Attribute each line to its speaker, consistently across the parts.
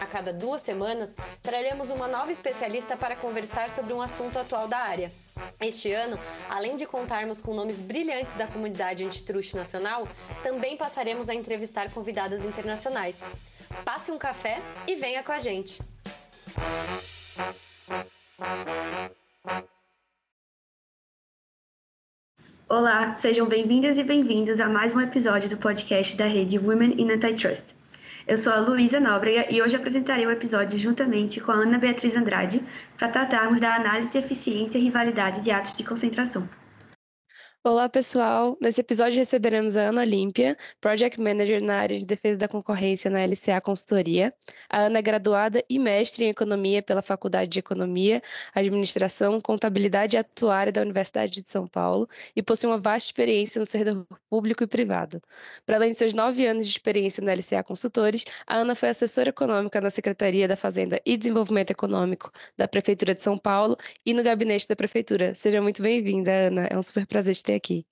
Speaker 1: A cada duas semanas, traremos uma nova especialista para conversar sobre um assunto atual da área. Este ano, além de contarmos com nomes brilhantes da comunidade antitruste nacional, também passaremos a entrevistar convidadas internacionais. Passe um café e venha com a gente!
Speaker 2: Olá, sejam bem-vindas e bem-vindos a mais um episódio do podcast da rede Women in Antitrust. Eu sou a Luísa Nóbrega e hoje apresentarei o episódio juntamente com a Ana Beatriz Andrade para tratarmos da análise de eficiência e rivalidade de atos de concentração.
Speaker 3: Olá, pessoal! Nesse episódio receberemos a Ana Olímpia, Project Manager na área de defesa da concorrência na LCA Consultoria. A Ana é graduada e mestre em Economia pela Faculdade de Economia, Administração, Contabilidade e Atuária da Universidade de São Paulo e possui uma vasta experiência no setor público e privado. Para além de seus nove anos de experiência na LCA Consultores, a Ana foi assessora econômica na Secretaria da Fazenda e Desenvolvimento Econômico da Prefeitura de São Paulo e no gabinete da Prefeitura. Seja muito bem-vinda, Ana. É um super prazer te ter aqui.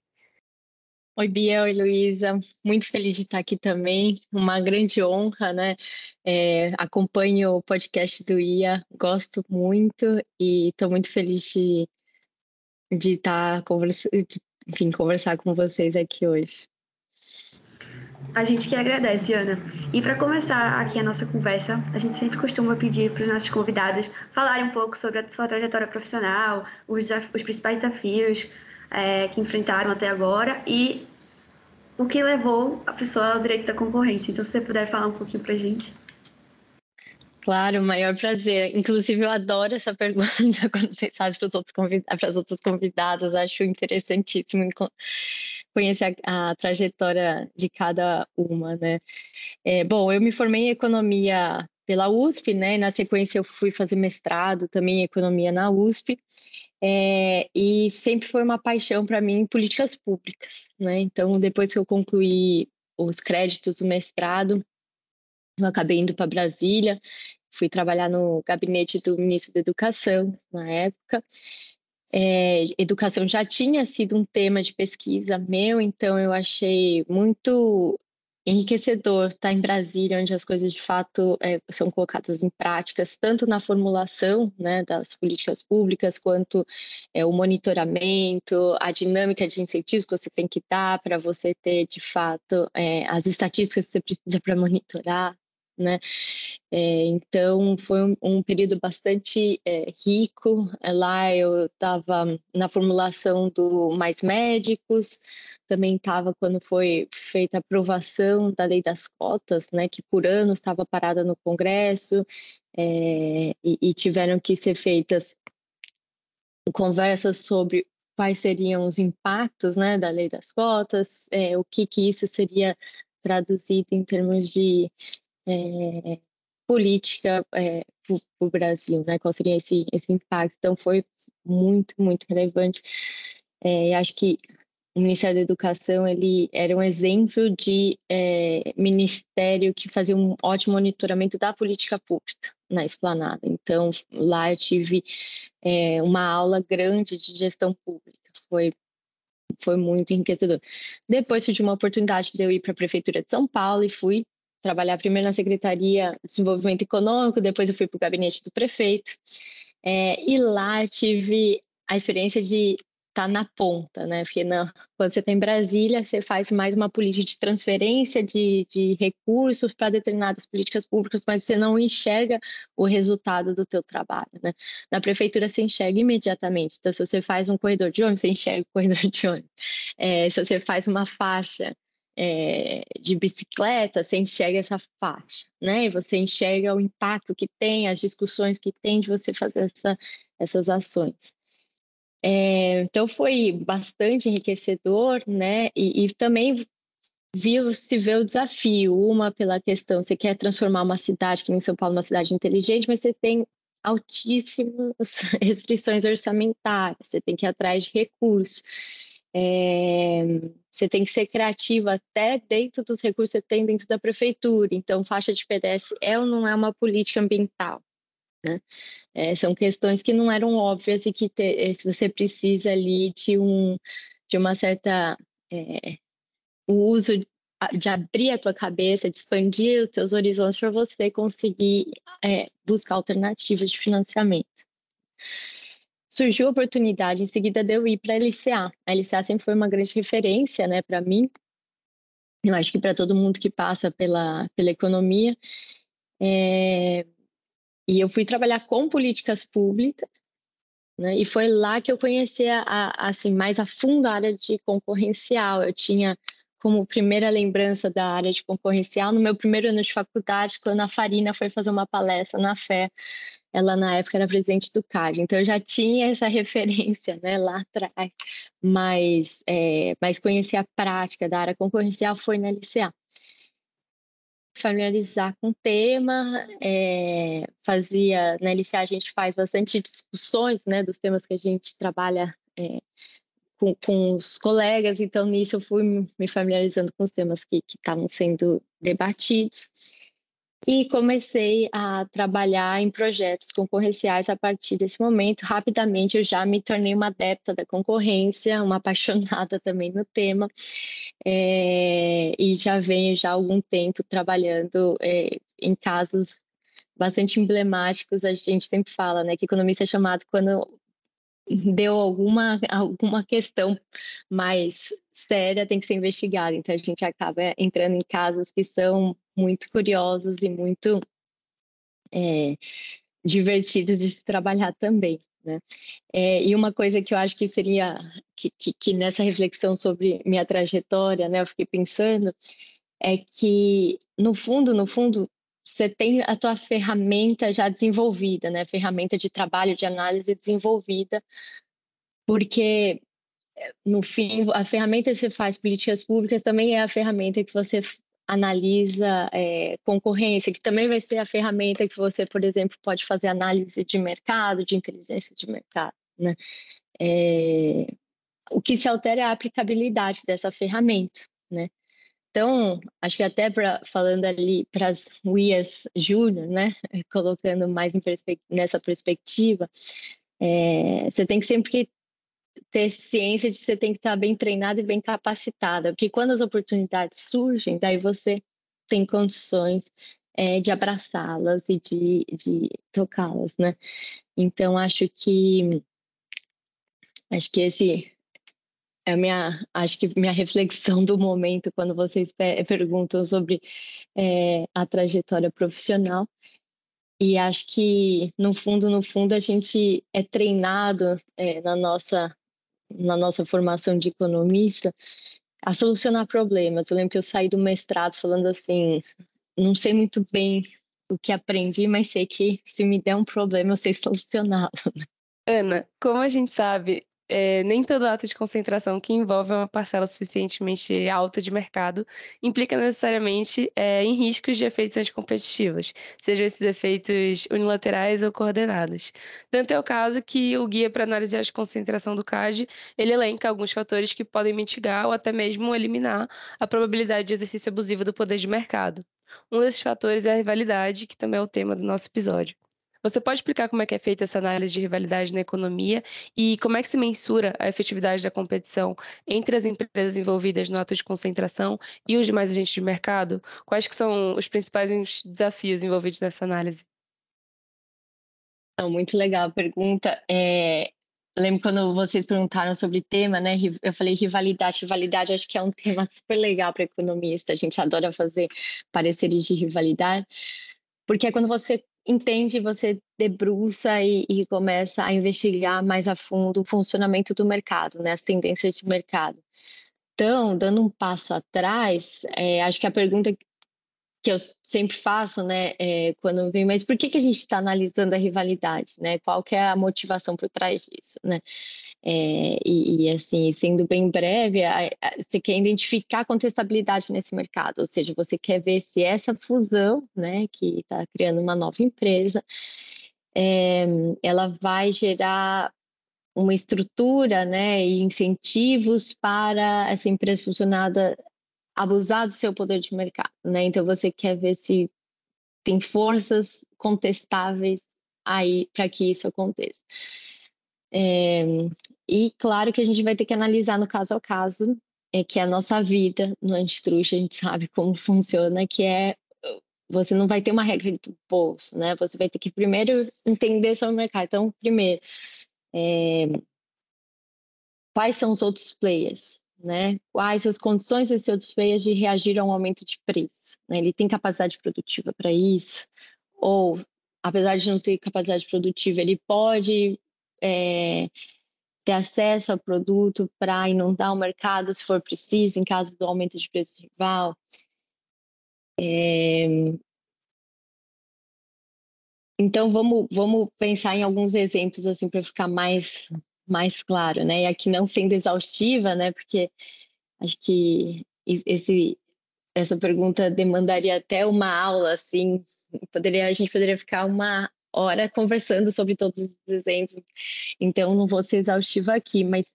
Speaker 4: Oi, Bia, oi, Luísa. Muito feliz de estar aqui também. Uma grande honra, né? É, acompanho o podcast do IA, gosto muito e estou muito feliz de, de estar conversando, enfim, conversar com vocês aqui hoje.
Speaker 2: A gente que agradece, Ana. E para começar aqui a nossa conversa, a gente sempre costuma pedir para os nossos convidados falarem um pouco sobre a sua trajetória profissional, os, os principais desafios é, que enfrentaram até agora e o que levou a pessoa ao direito da concorrência. Então, se você puder falar um pouquinho para gente.
Speaker 4: Claro, maior prazer. Inclusive, eu adoro essa pergunta quando vocês fazem para, os outros para as outras convidadas. Acho interessantíssimo conhecer a, a, trajetória de cada uma, né? É, bom, eu me formei em economia pela USP, né? Na sequência, eu fui fazer mestrado também em economia na USP. É, e sempre foi uma paixão para mim políticas públicas, né? Então, depois que eu concluí os créditos do mestrado, eu acabei indo para Brasília, fui trabalhar no gabinete do ministro da Educação na época. É, educação já tinha sido um tema de pesquisa meu, então eu achei muito enriquecedor estar tá em Brasília, onde as coisas de fato é, são colocadas em práticas, tanto na formulação né, das políticas públicas, quanto é, o monitoramento, a dinâmica de incentivos que você tem que dar para você ter, de fato, é, as estatísticas que você precisa para monitorar. Né? É, então foi um, um, período bastante é, rico. Lá eu estava na formulação do Mais Médicos, também estava quando foi feita a aprovação da lei das cotas, né, que por anos estava parada no Congresso é, e, e tiveram que ser feitas conversas sobre quais seriam os impactos né, da lei das cotas, é, o que, que isso seria traduzido em termos de é, política é, para o Brasil, né, qual seria esse, esse impacto. Então, foi muito, muito relevante. É, acho que o Ministério da Educação ele era um exemplo de é, ministério que fazia um ótimo monitoramento da política pública na esplanada. Então, lá eu tive é, uma aula grande de gestão pública. Foi foi muito enriquecedor. Depois tive uma oportunidade de eu ir para a Prefeitura de São Paulo e fui trabalhar primeiro na Secretaria de Desenvolvimento Econômico, depois eu fui para o gabinete do prefeito. É, e lá tive a experiência de tá na ponta, né? Porque não, quando você está em Brasília, você faz mais uma política de transferência de, de recursos para determinadas políticas públicas, mas você não enxerga o resultado do teu trabalho, né? Na prefeitura você enxerga imediatamente. Então, se você faz um corredor de ônibus, você enxerga o corredor de ônibus. É, se você faz uma faixa é, de bicicleta, você enxerga essa faixa, né? E você enxerga o impacto que tem, as discussões que tem de você fazer essa, essas ações. É, então foi bastante enriquecedor, né? E, e, também viu, se vê o desafio, uma pela questão, você quer transformar uma cidade, que nem São Paulo, uma cidade inteligente, mas você tem altíssimas restrições orçamentárias, você tem que ir atrás de recursos. É, você tem que ser criativo até dentro dos recursos que você tem dentro da prefeitura. Então, faixa de pedestre é ou não é uma política ambiental? Né? É, são questões que não eram óbvias e que te, você precisa ali de, um, de uma certa é, o uso de abrir a tua cabeça, de expandir os teus horizontes para você conseguir é, buscar alternativas de financiamento. Surgiu a oportunidade, em seguida de eu ir para a LCA. A LCA sempre foi uma grande referência né, para mim, eu acho que para todo mundo que passa pela, pela economia. É, e eu fui trabalhar com políticas públicas, né, e foi lá que eu conheci a, a, assim, mais a fundo a área de concorrencial. Eu tinha como primeira lembrança da área de concorrencial, no meu primeiro ano de faculdade, quando a Farina foi fazer uma palestra na Fé, ela na época era presidente do CAD, então eu já tinha essa referência né, lá atrás, mas, é, mas conhecer a prática da área concorrencial foi na LCA. Familiarizar com o tema, é, fazia, na LCA a gente faz bastante discussões né, dos temas que a gente trabalha é, com, com, os colegas, então nisso eu fui me familiarizando com os temas que estavam sendo debatidos e comecei a trabalhar em projetos concorrenciais a partir desse momento. Rapidamente eu já me tornei uma adepta da concorrência, uma apaixonada também no tema, é, e já venho já há algum tempo trabalhando é, em casos bastante emblemáticos. A gente sempre fala né, que economista é chamado quando deu alguma, alguma questão mais séria, tem que ser investigada. Então, a gente acaba entrando em casos que são muito curiosos e muito é, divertidos de se trabalhar também. Né? É, e uma coisa que eu acho que seria, que, que, que nessa reflexão sobre minha trajetória, né, eu fiquei pensando, é que, no fundo, no fundo, você tem a tua ferramenta já desenvolvida, né? Ferramenta de trabalho, de análise desenvolvida, porque no fim a ferramenta que você faz políticas públicas também é a ferramenta que você analisa é, concorrência, que também vai ser a ferramenta que você, por exemplo, pode fazer análise de mercado, de inteligência de mercado, né? É, o que se altera é a aplicabilidade dessa ferramenta, né? Então, acho que até pra, falando ali para as UIAs júnior, né, colocando mais perspe nessa perspectiva, é, você tem que sempre ter ciência de que você tem que estar bem treinada e bem capacitada, porque quando as oportunidades surgem, daí você tem condições é, de abraçá-las e de, de tocá-las, né? Então, acho que acho que esse é a minha, acho que minha reflexão do momento quando vocês perguntam sobre é, a trajetória profissional. E acho que, no fundo, no fundo, a gente é treinado é, na, nossa, na nossa formação de economista a solucionar problemas. Eu lembro que eu saí do mestrado falando assim, não sei muito bem o que aprendi, mas sei que se me der um problema, eu sei solucioná-lo.
Speaker 3: Ana, como a gente sabe, é, nem todo ato de concentração que envolve uma parcela suficientemente alta de mercado implica necessariamente é, em riscos de efeitos anticompetitivos, sejam esses efeitos unilaterais ou coordenados. Tanto é o caso que o Guia para Análise de Concentração do CAD, ele elenca alguns fatores que podem mitigar ou até mesmo eliminar a probabilidade de exercício abusivo do poder de mercado. Um desses fatores é a rivalidade, que também é o tema do nosso episódio. Você pode explicar como é que é feita essa análise de rivalidade na economia e como é que se mensura a efetividade da competição entre as empresas envolvidas no ato de concentração e os demais agentes de mercado? Quais que são os principais desafios envolvidos nessa análise?
Speaker 4: Muito legal a pergunta. É, lembro quando vocês perguntaram sobre tema, né? Eu falei rivalidade. Rivalidade acho que é um tema super legal para economista. A gente adora fazer pareceres de rivalidade, porque é quando você entende, você debruça e, e, começa a investigar mais a fundo o funcionamento do mercado, né, as tendências de mercado. Então, dando um passo atrás, é, acho que a pergunta que eu sempre faço, né, é, quando vem, mas por que, que a gente está analisando a rivalidade, né? Qual que é a motivação por trás disso, né? É, e, e, assim, sendo bem breve, a, a, você quer identificar a contestabilidade nesse mercado, ou seja, você quer ver se essa fusão, né, que está criando uma nova empresa, é, ela vai gerar uma estrutura, né, e incentivos para essa empresa funcionada abusar do seu poder de mercado, né? Então você quer ver se tem forças contestáveis aí para que isso aconteça. É, e claro que a gente vai ter que analisar no caso ao caso, é que é a nossa vida no antitruste, a gente sabe como funciona, que é você não vai ter uma regra do bolso, né? Você vai ter que primeiro entender sobre o mercado. Então, primeiro, é, quais são os outros players? Né? Quais as condições desse outros players de reagir a um aumento de preço? Né? Ele tem capacidade produtiva para isso? Ou, apesar de não ter capacidade produtiva, ele pode é, ter acesso ao produto para inundar o mercado se for preciso, em caso do aumento de preço rival? É... Então, vamos, vamos pensar em alguns exemplos assim para ficar mais mais claro, né? E aqui não sendo exaustiva, né? Porque acho que esse essa pergunta demandaria até uma aula, assim, poderia a gente poderia ficar uma hora conversando sobre todos os exemplos. Então não vou ser exaustiva aqui, mas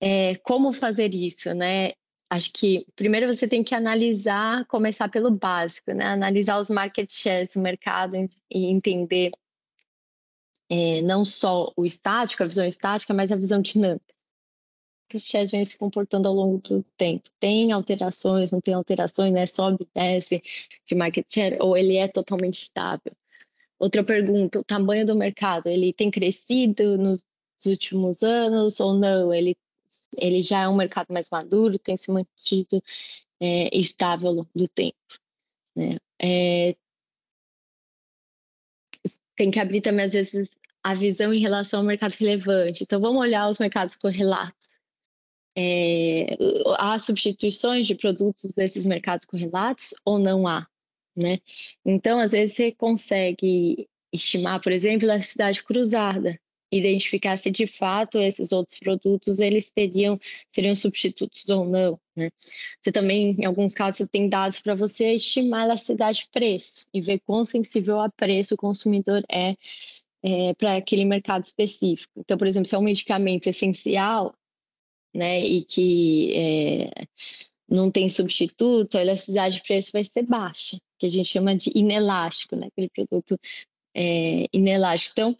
Speaker 4: é, como fazer isso, né? Acho que primeiro você tem que analisar, começar pelo básico, né? Analisar os market shares do mercado e entender é, não só o estático, a visão estática, mas a visão dinâmica. Os shares vêm se comportando ao longo do tempo. Tem alterações, não tem alterações, né? Sobe, desce de market share, ou ele é totalmente estável. Outra pergunta, o tamanho do mercado, ele tem crescido nos últimos anos ou não? Ele, ele já é um mercado mais maduro, tem se mantido é, estável ao longo do tempo. Né? É, tem que abrir também, às vezes, a visão em relação ao mercado relevante. Então, vamos olhar os mercados correlatos. É, há substituições de produtos desses mercados correlatos ou não há? Né? Então, às vezes, você consegue estimar, por exemplo, elasticidade cruzada, identificar se de fato esses outros produtos eles teriam seriam substitutos ou não, né? Você também, em alguns casos, tem dados para você estimar a elasticidade de preço e ver quão sensível a preço o consumidor é é, para aquele mercado específico. Então, por exemplo, se é um medicamento essencial, né, e que é, não tem substituto, a elasticidade de preço vai ser baixa, que a gente chama de inelástico, né, aquele produto é, inelástico. Então,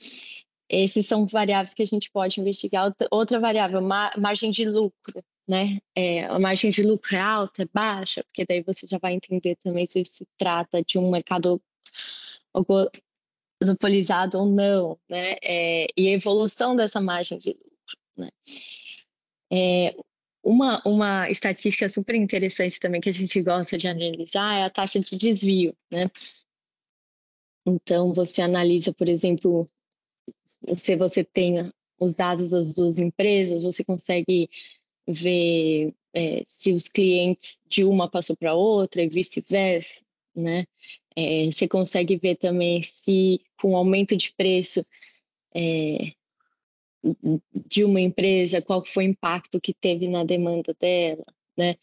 Speaker 4: esses são variáveis que a gente pode investigar. Outra variável, margem de lucro, né? É, a margem de lucro é alta, é baixa, porque daí você já vai entender também se se trata de um mercado monopolizado ou não, né? É, e a evolução dessa margem de lucro, né? É, uma, uma estatística super interessante também que a gente gosta de analisar é a taxa de desvio, né? Então, você analisa, por exemplo, se você tem os dados das duas empresas, você consegue ver é, se os clientes de uma passou para outra e vice-versa, né? É, você consegue ver também se com o aumento de preço é, de uma empresa, qual foi o impacto que teve na demanda dela, né?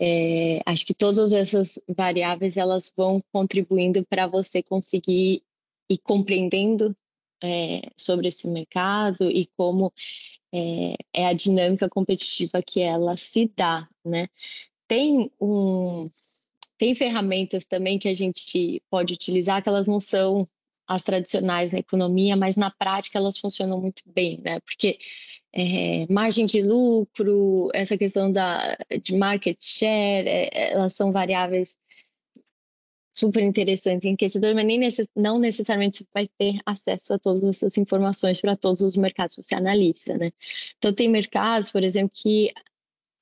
Speaker 4: É, acho que todas essas variáveis elas vão contribuindo para você conseguir ir compreendendo é, sobre esse mercado e como é, é, a dinâmica competitiva que ela se dá, né? Tem um tem ferramentas também que a gente pode utilizar que elas não são as tradicionais na economia, mas na prática elas funcionam muito bem, né? Porque é, margem de lucro, essa questão da, de market share, é, elas são variáveis super interessantes, enriquecedoras, mas nem necess, não necessariamente você vai ter acesso a todas essas informações para todos os mercados que você analisa, né? Então, tem mercados, por exemplo, que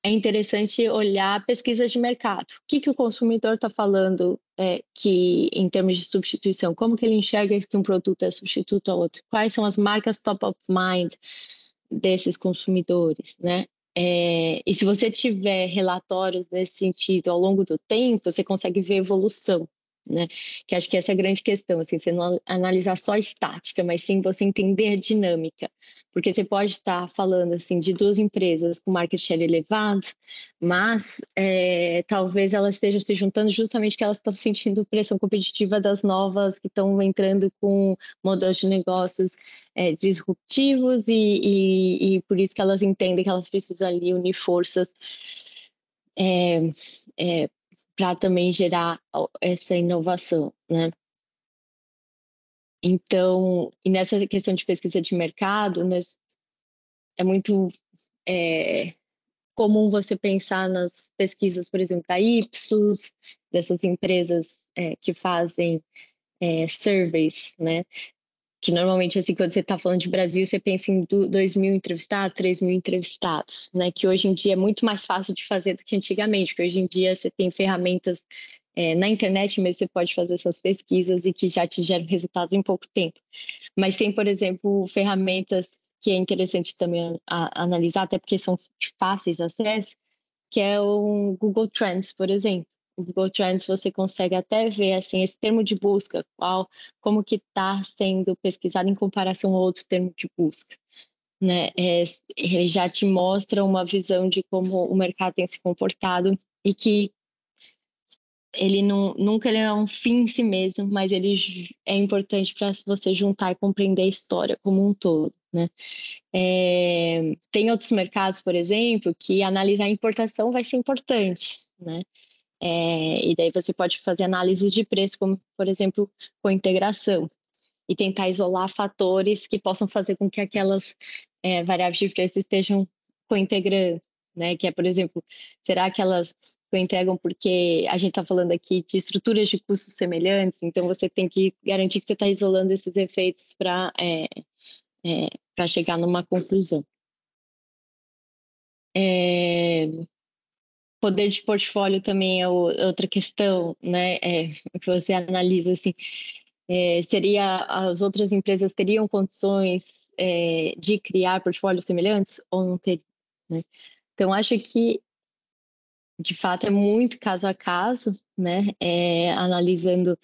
Speaker 4: é interessante olhar pesquisas de mercado. O que, que o consumidor está falando é, que em termos de substituição? Como que ele enxerga que um produto é substituto a outro? Quais são as marcas top of mind desses consumidores, né? É, e se você tiver relatórios nesse sentido ao longo do tempo, você consegue ver evolução né? Que acho que essa é a grande questão, assim, você não analisar só a estática, mas sim você entender a dinâmica, porque você pode estar falando assim de duas empresas com market share elevado, mas é, talvez elas estejam se juntando justamente porque elas estão sentindo pressão competitiva das novas que estão entrando com modelos de negócios é, disruptivos e, e, e por isso que elas entendem que elas precisam ali unir forças é, é, para também gerar essa inovação, né? Então, e nessa questão de pesquisa de mercado, é muito é, comum você pensar nas pesquisas, por exemplo, da Ipsos, dessas empresas é, que fazem é, surveys, né? Que normalmente, assim, quando você está falando de Brasil, você pensa em 2 mil entrevistados, 3 mil entrevistados, né? Que hoje em dia é muito mais fácil de fazer do que antigamente, porque hoje em dia você tem ferramentas é, na internet mesmo, você pode fazer essas pesquisas e que já te geram resultados em pouco tempo. Mas tem, por exemplo, ferramentas que é interessante também a, a analisar, até porque são fáceis de acesso, que é o Google Trends, por exemplo o Google Trends você consegue até ver assim esse termo de busca, qual, como que está sendo pesquisado em comparação a outro termo de busca. Né? É, ele já te mostra uma visão de como o mercado tem se comportado e que ele não, nunca ele é um fim em si mesmo, mas ele é importante para você juntar e compreender a história como um todo. Né? É, tem outros mercados, por exemplo, que analisar a importação vai ser importante. Né? É, e daí você pode fazer análises de preço, como, por exemplo, com integração, e tentar isolar fatores que possam fazer com que aquelas é, variáveis de preço estejam cointegrando, né? Que é, por exemplo, será que elas cointegram porque a gente está falando aqui de estruturas de custos semelhantes, então você tem que garantir que você está isolando esses efeitos para é, é, para chegar numa conclusão. É, poder de portfólio também é outra questão, né? É, que você analisa assim, é, seria as outras empresas teriam condições é, de criar portfólios semelhantes ou não teriam? Né? Então acho que de fato é muito caso a caso, né? É, analisando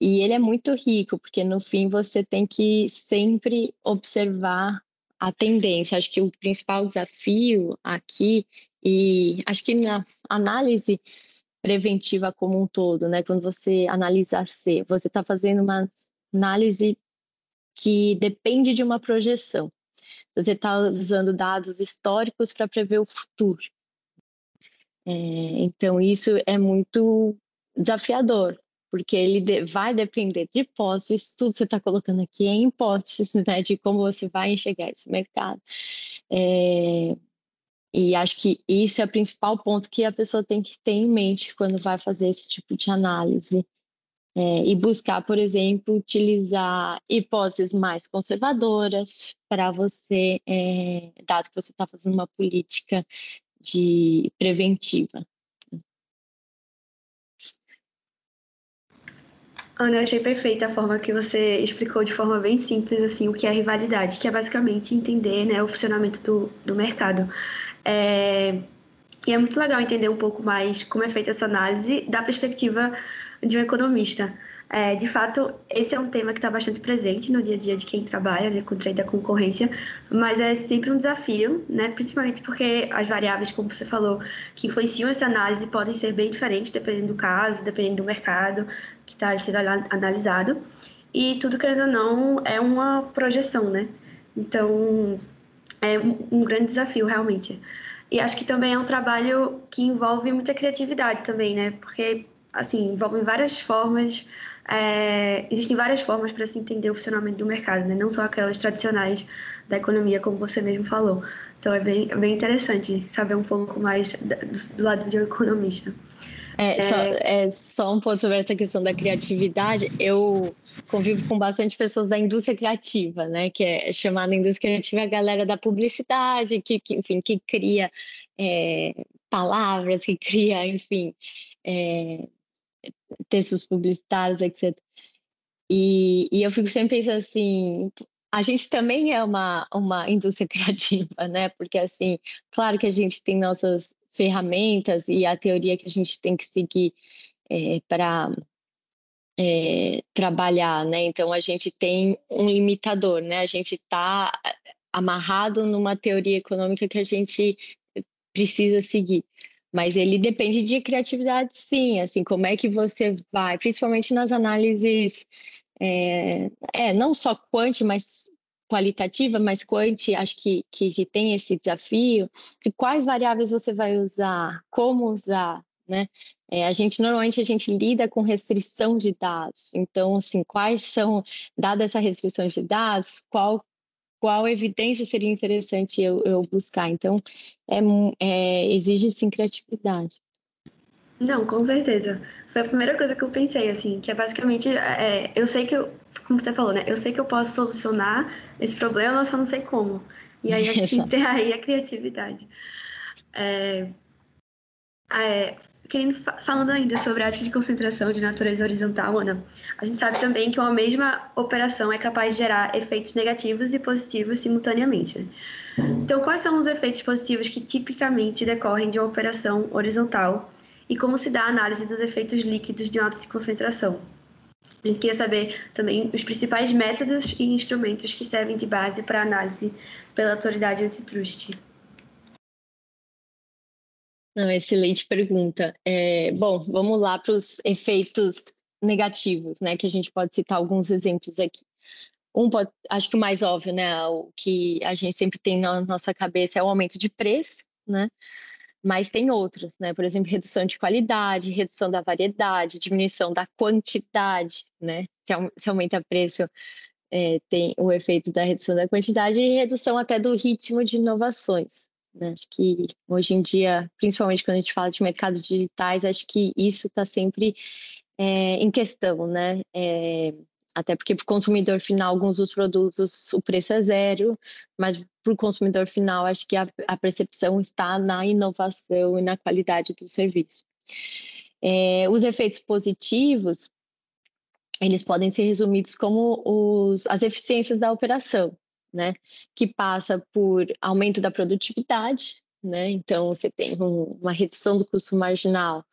Speaker 4: e ele é muito rico porque no fim você tem que sempre observar a tendência. Acho que o principal desafio aqui e acho que na análise preventiva como um todo, né? Quando você analisa C, você está fazendo uma análise que depende de uma projeção. Você está usando dados históricos para prever o futuro. É, então, isso é muito desafiador, porque ele de, vai depender de hipóteses, tudo que você está colocando aqui é hipóteses, né, de como você vai enxergar esse mercado. É, e acho que isso é o principal ponto que a pessoa tem que ter em mente quando vai fazer esse tipo de análise. É, e buscar, por exemplo, utilizar hipóteses mais conservadoras para você, é, dado que você está fazendo uma política de preventiva.
Speaker 2: Ana, eu achei perfeita a forma que você explicou de forma bem simples assim o que é rivalidade, que é basicamente entender né, o funcionamento do, do mercado. É, e é muito legal entender um pouco mais como é feita essa análise da perspectiva de um economista. É, de fato, esse é um tema que está bastante presente no dia a dia de quem trabalha né, com o trade da concorrência, mas é sempre um desafio, né, principalmente porque as variáveis, como você falou, que influenciam essa análise podem ser bem diferentes dependendo do caso, dependendo do mercado que está sendo analisado. E tudo, querendo ou não, é uma projeção, né? Então, é um grande desafio, realmente. E acho que também é um trabalho que envolve muita criatividade também, né? Porque, assim, envolve várias formas, é, existem várias formas para se entender o funcionamento do mercado, né? Não só aquelas tradicionais da economia, como você mesmo falou. Então é bem, é bem interessante saber um pouco mais do, do lado de um economista.
Speaker 4: É, é... Só, é, só um ponto sobre essa questão da criatividade. Eu convivo com bastante pessoas da indústria criativa, né? Que é chamada indústria criativa a galera da publicidade, que, que enfim, que cria é, palavras, que cria, enfim, é, textos publicitários, etc. E, e eu fico sempre pensando assim, a gente também é uma, uma indústria criativa, né? Porque, assim, claro que a gente tem nossas ferramentas e a teoria que a gente tem que seguir é, para é, trabalhar, né? Então, a gente tem um limitador, né? A gente está amarrado numa teoria econômica que a gente precisa seguir. Mas ele depende de criatividade, sim. Assim, como é que você vai, principalmente nas análises é, é, não só quant, mas qualitativa, mas quant, acho que, que, que, tem esse desafio de quais variáveis você vai usar, como usar, né? É, a gente, normalmente, a gente lida com restrição de dados, então, assim, quais são, dada essa restrição de dados, qual qual evidência seria interessante eu, eu buscar. Então, é, é, exige sim criatividade.
Speaker 2: Não, com certeza. Foi a primeira coisa que eu pensei, assim, que é basicamente, é, eu sei que eu, como você falou, né? Eu sei que eu posso solucionar esse problema, só não sei como. E aí acho que tem aí a criatividade. É, é, querendo, falando ainda sobre a de concentração de natureza horizontal, Ana, a gente sabe também que uma mesma operação é capaz de gerar efeitos negativos e positivos simultaneamente. Né? Então, quais são os efeitos positivos que tipicamente decorrem de uma operação horizontal e como se dá a análise dos efeitos líquidos de uma de concentração. A gente queria saber também os principais métodos e instrumentos que servem de base para análise pela autoridade antitrust.
Speaker 4: Não, excelente pergunta. É, bom, vamos lá para os efeitos negativos, né? Que a gente pode citar alguns exemplos aqui. Um, pode, acho que o mais óbvio, né? O que a gente sempre tem na nossa cabeça é o aumento de preço, né? mas tem outros, né? Por exemplo, redução de qualidade, redução da variedade, diminuição da quantidade, né? Se, aumenta o preço, é, tem o efeito da redução da quantidade e redução até do ritmo de inovações. Né? Acho que hoje em dia, principalmente quando a gente fala de mercados digitais, acho que isso está sempre é, em questão, né? É, até porque para o consumidor final, alguns dos produtos o preço é zero, mas para o consumidor final, acho que a, a, percepção está na inovação e na qualidade do serviço. É, os efeitos positivos, eles podem ser resumidos como os, as eficiências da operação, né? Que passa por aumento da produtividade, né? Então, você tem um, uma redução do custo marginal,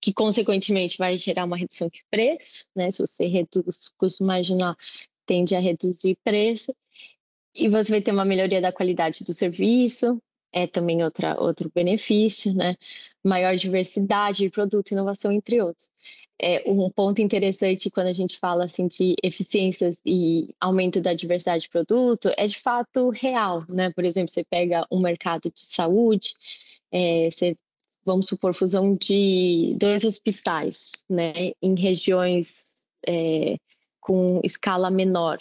Speaker 4: que consequentemente vai gerar uma redução de preço, né? Se você reduz o custo marginal, tende a reduzir preço, e você vai ter uma melhoria da qualidade do serviço, é também outra, outro benefício, né? Maior diversidade de produto, inovação, entre outros. É, um ponto interessante quando a gente fala assim de eficiências e aumento da diversidade de produto é de fato real, né? Por exemplo, você pega um mercado de saúde, é, você vamos supor, fusão de dois hospitais, né, em regiões é, com escala menor.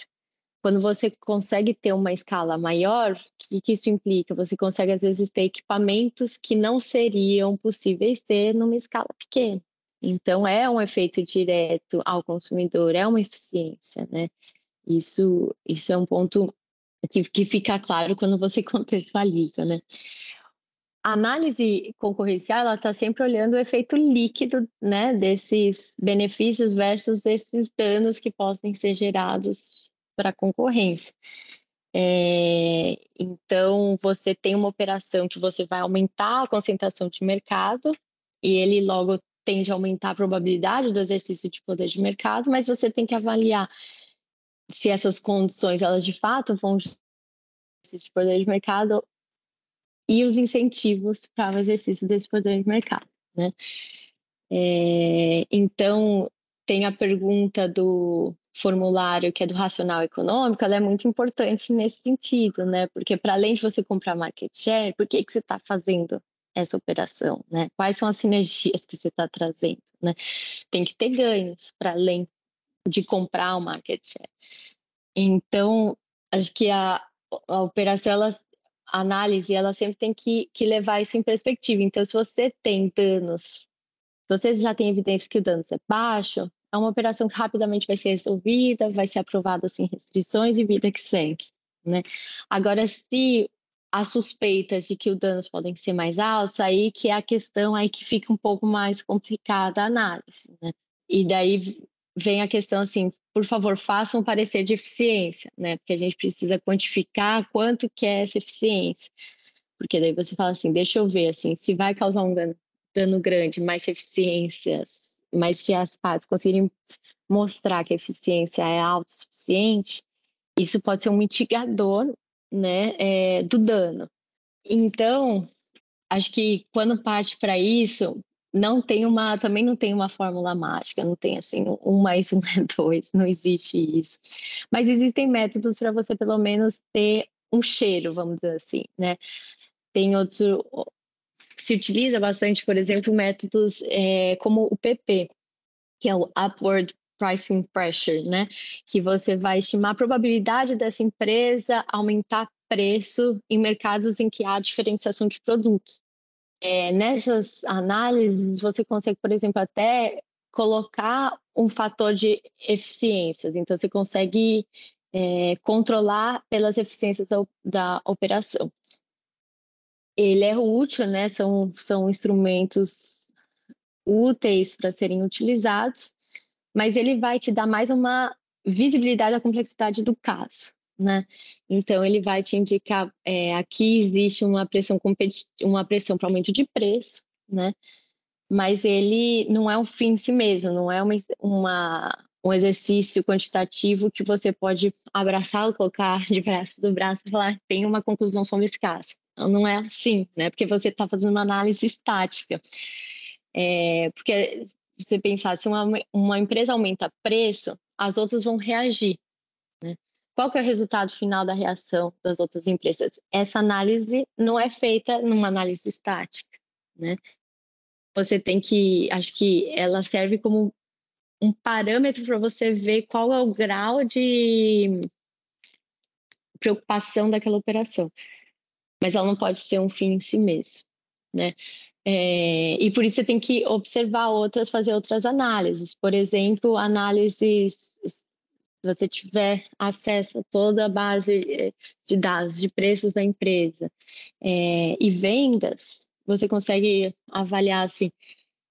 Speaker 4: Quando você consegue ter uma escala maior, o que, que isso implica? Você consegue, às vezes, ter equipamentos que não seriam possíveis ter numa escala pequena. Então, é um efeito direto ao consumidor, é uma eficiência, né? Isso, isso é um ponto que, que fica claro quando você contextualiza, né? a análise concorrencial ela está sempre olhando o efeito líquido né, desses benefícios versus esses danos que podem ser gerados para a concorrência. É, então, você tem uma operação que você vai aumentar a concentração de mercado e ele logo tende a aumentar a probabilidade do exercício de poder de mercado, mas você tem que avaliar se essas condições elas de fato vão exercício de poder de mercado e os incentivos para o exercício desse poder de mercado. Né? É, então, tem a pergunta do formulário que é do racional econômico, ela é muito importante nesse sentido, né? Porque para além de você comprar market share, por que, que você está fazendo essa operação, né? Quais são as sinergias que você está trazendo, né? Tem que ter ganhos para além de comprar o market share. Então, acho que a, a operação ela a análise ela sempre tem que, que levar isso em perspectiva. Então, se você tem danos, se você já tem evidência que o dano é baixo, é uma operação que rapidamente vai ser resolvida, vai ser aprovada sem restrições e vida que segue. Né? Agora, se as suspeitas de que os danos podem ser mais altos, aí que é a questão aí que fica um pouco mais complicada a análise. Né? E daí vem a questão assim, por favor, façam um parecer de eficiência, né? Porque a gente precisa quantificar quanto que é essa eficiência. Porque daí você fala assim, deixa eu ver assim, se vai causar um dano, dano grande, mais eficiências, mas se as partes conseguirem mostrar que a eficiência é autossuficiente, isso pode ser um mitigador, né, é, do dano. Então, acho que quando parte para isso, não tem uma, também não tem uma fórmula mágica, não tem assim, um mais um é dois, não existe isso. Mas existem métodos para você pelo menos ter um cheiro, vamos dizer assim, né? Tem outros, se utiliza bastante, por exemplo, métodos é, como o PP, que é o Upward Pricing Pressure, né? Que você vai estimar a probabilidade dessa empresa aumentar preço em mercados em que há diferenciação de produtos. É, nessas análises, você consegue, por exemplo, até colocar um fator de eficiências. Então, você consegue é, controlar pelas eficiências da, operação. Ele é útil, né? São, são instrumentos úteis para serem utilizados, mas ele vai te dar mais uma visibilidade da complexidade do caso né? Então ele vai te indicar é, aqui existe uma pressão uma pressão para aumento de preço, né? Mas ele não é um fim em si mesmo, não é uma, uma um exercício quantitativo que você pode abraçar, colocar de braço do braço e falar tem uma conclusão sobre esse caso. Não é assim, né? Porque você está fazendo uma análise estática. É, porque você pensar, se uma, uma empresa aumenta preço, as outras vão reagir. Qual que é o resultado final da reação das outras empresas? Essa análise não é feita numa análise estática, né? Você tem que, acho que ela serve como um parâmetro para você ver qual é o grau de preocupação daquela operação. Mas ela não pode ser um fim em si mesmo, né? É, e por isso você tem que observar outras, fazer outras análises. Por exemplo, análises se você tiver acesso a toda a base eh, de dados de preços da empresa é, e vendas, você consegue avaliar assim,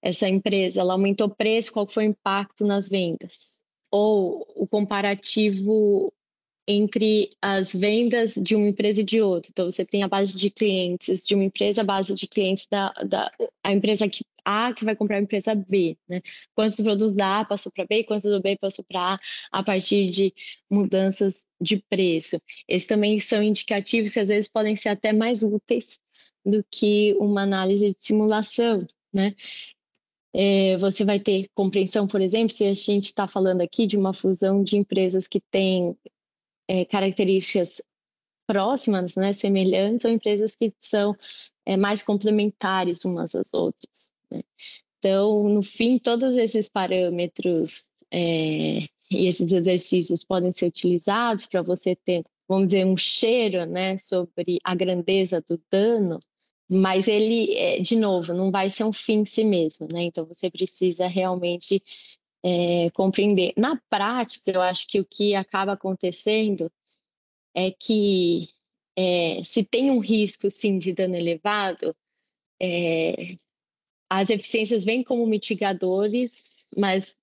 Speaker 4: essa empresa, ela aumentou o preço, qual foi o impacto nas vendas? Ou o comparativo entre as vendas de uma empresa e de outra. Então, você tem a base de clientes de uma empresa, a base de clientes da, da a empresa que, A que vai comprar a empresa B, né? Quantos produtos da A passou para B, quantos do B passou para A, a partir de mudanças de preço. Esses também são indicativos que às vezes podem ser até mais úteis do que uma análise de simulação, né? É, você vai ter compreensão, por exemplo, se a gente está falando aqui de uma fusão de empresas que têm é, características próximas, né, semelhantes, ou empresas que são é, mais complementares umas às outras. Né? Então, no fim, todos esses parâmetros é, e esses exercícios podem ser utilizados para você ter, vamos dizer, um cheiro né, sobre a grandeza do dano, mas ele, é, de novo, não vai ser um fim em si mesmo, né? Então você precisa realmente é, compreender. Na prática, eu acho que o que acaba acontecendo é que é, se tem um risco, sim, de dano elevado, é, as eficiências vêm como mitigadores, mas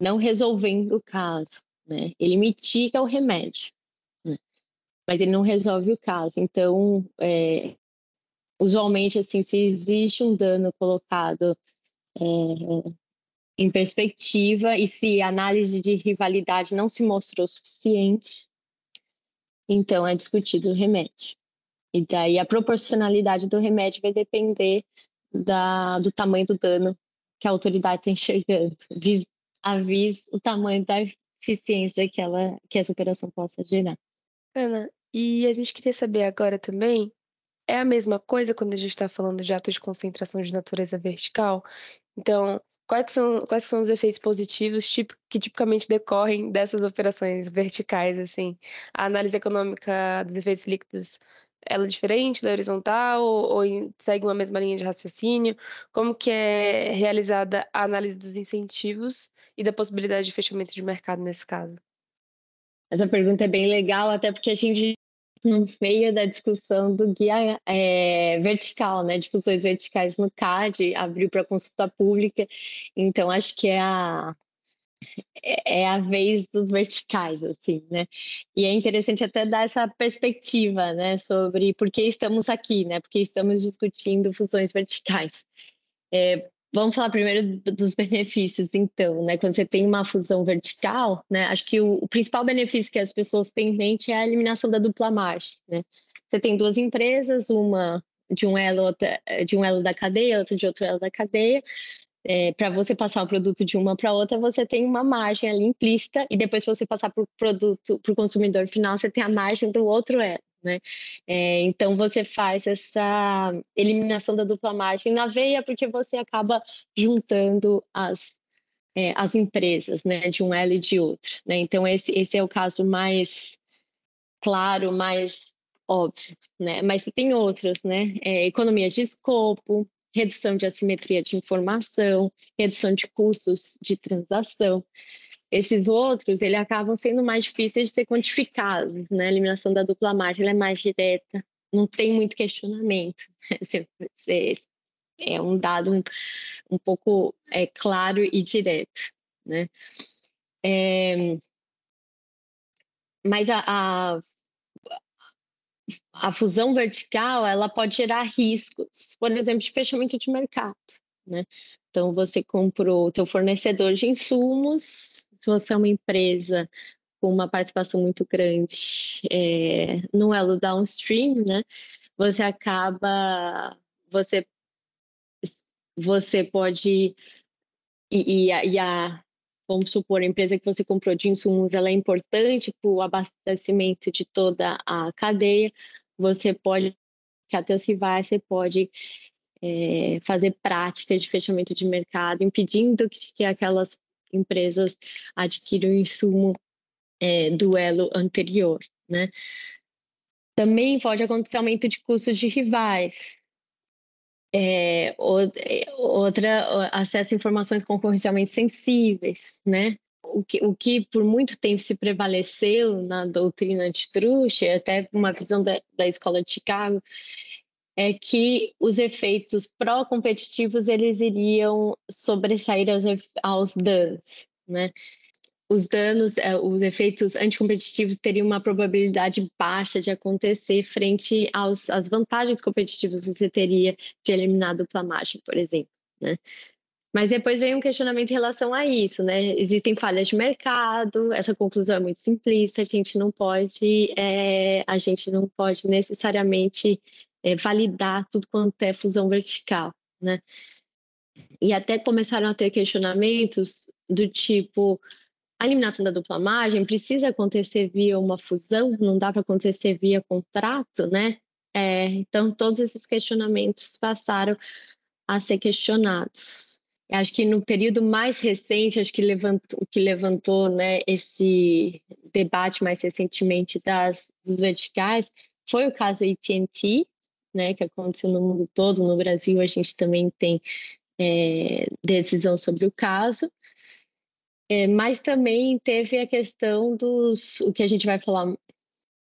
Speaker 4: não resolvendo o caso. Né? Ele mitiga o remédio, né? mas ele não resolve o caso. Então, é, usualmente, assim, se existe um dano colocado é, em perspectiva e se a análise de rivalidade não se mostrou suficiente, então é discutido o remédio. E daí a proporcionalidade do remédio vai depender da, do tamanho do dano que a autoridade está enxergando, avisa o tamanho da eficiência que, ela, que essa operação possa gerar.
Speaker 3: Ana, e a gente queria saber agora também, é a mesma coisa quando a gente está falando de atos de concentração de natureza vertical? Então, Quais são, quais são os efeitos positivos que tipicamente decorrem dessas operações verticais, assim? A análise econômica dos efeitos líquidos, ela é diferente da horizontal ou, ou segue uma mesma linha de raciocínio? Como que é realizada a análise dos incentivos e da possibilidade de fechamento de mercado nesse caso?
Speaker 4: Essa pergunta é bem legal, até porque a gente no meio da discussão do guia é, vertical, né, de funções verticais no CAD, abriu para consulta pública, então acho que é a, é, é a vez dos verticais, assim, né? E é interessante até dar essa perspectiva, né, sobre por que estamos aqui, né? Porque estamos discutindo fusões verticais. É, vamos falar primeiro dos benefícios, então, né? Quando você tem uma fusão vertical, né? Acho que o, o principal benefício que as pessoas têm em mente é a eliminação da dupla margem, né? Você tem duas empresas, uma de um elo, outra, de um elo da cadeia, outra de outro elo da cadeia, é, para você passar o produto de uma para outra, você tem uma margem ali implícita, e depois você passar para o produto, para o consumidor final, você tem a margem do outro elo. Né? É, então você faz essa eliminação da dupla margem na veia, porque você acaba juntando as, é, as empresas né, de um elo e de outro. Né? Então, esse, esse é o caso mais claro, mais óbvio, né? Mas tem outros, né? É, economias de escopo, redução de assimetria de informação, redução de custos de transação. Esses outros, ele acabam sendo mais difíceis de ser quantificados, né? A eliminação da dupla margem é mais direta, não tem muito questionamento. é um dado um, um pouco é, claro e direto, né? É, mas a, a a fusão vertical ela pode gerar riscos, por exemplo, de fechamento de mercado. Né? Então, você comprou o teu fornecedor de insumos, se você é uma empresa com uma participação muito grande é, no elo downstream, né? você acaba, você, você pode, e, e, a, e a vamos supor, a empresa que você comprou de insumos, ela é importante para o abastecimento de toda a cadeia, você pode, até os rivais, você pode é, fazer práticas de fechamento de mercado, impedindo que, que aquelas empresas adquiram o insumo é, do elo anterior, né? Também pode acontecer aumento de custos de rivais, é, outra, acesso a informações concorrencialmente sensíveis, né? O que, o que por muito tempo se prevaleceu na doutrina antitruste, até uma visão da, da escola de Chicago, é que os efeitos pró-competitivos eles iriam sobressair aos, aos danos, né? os danos, é, os efeitos anticompetitivos teriam uma probabilidade baixa de acontecer frente aos, às vantagens competitivas que você teria de eliminar a dupla margem, por exemplo. Né? Mas depois vem um questionamento em relação a isso, né? Existem falhas de mercado, essa conclusão é muito simplista, a gente não pode, é, a gente não pode necessariamente é, validar tudo quanto é fusão vertical, né? E até começaram a ter questionamentos do tipo, a eliminação da dupla margem precisa acontecer via uma fusão, não dá para acontecer via contrato, né? É, então, todos esses questionamentos passaram a ser questionados. Acho que no período mais recente, acho que levantou, que levantou né, esse debate mais recentemente das, dos verticais foi o caso AT&T, né, que aconteceu no mundo todo. No Brasil, a gente também tem é, decisão sobre o caso. É, mas também teve a questão dos, o que a gente vai falar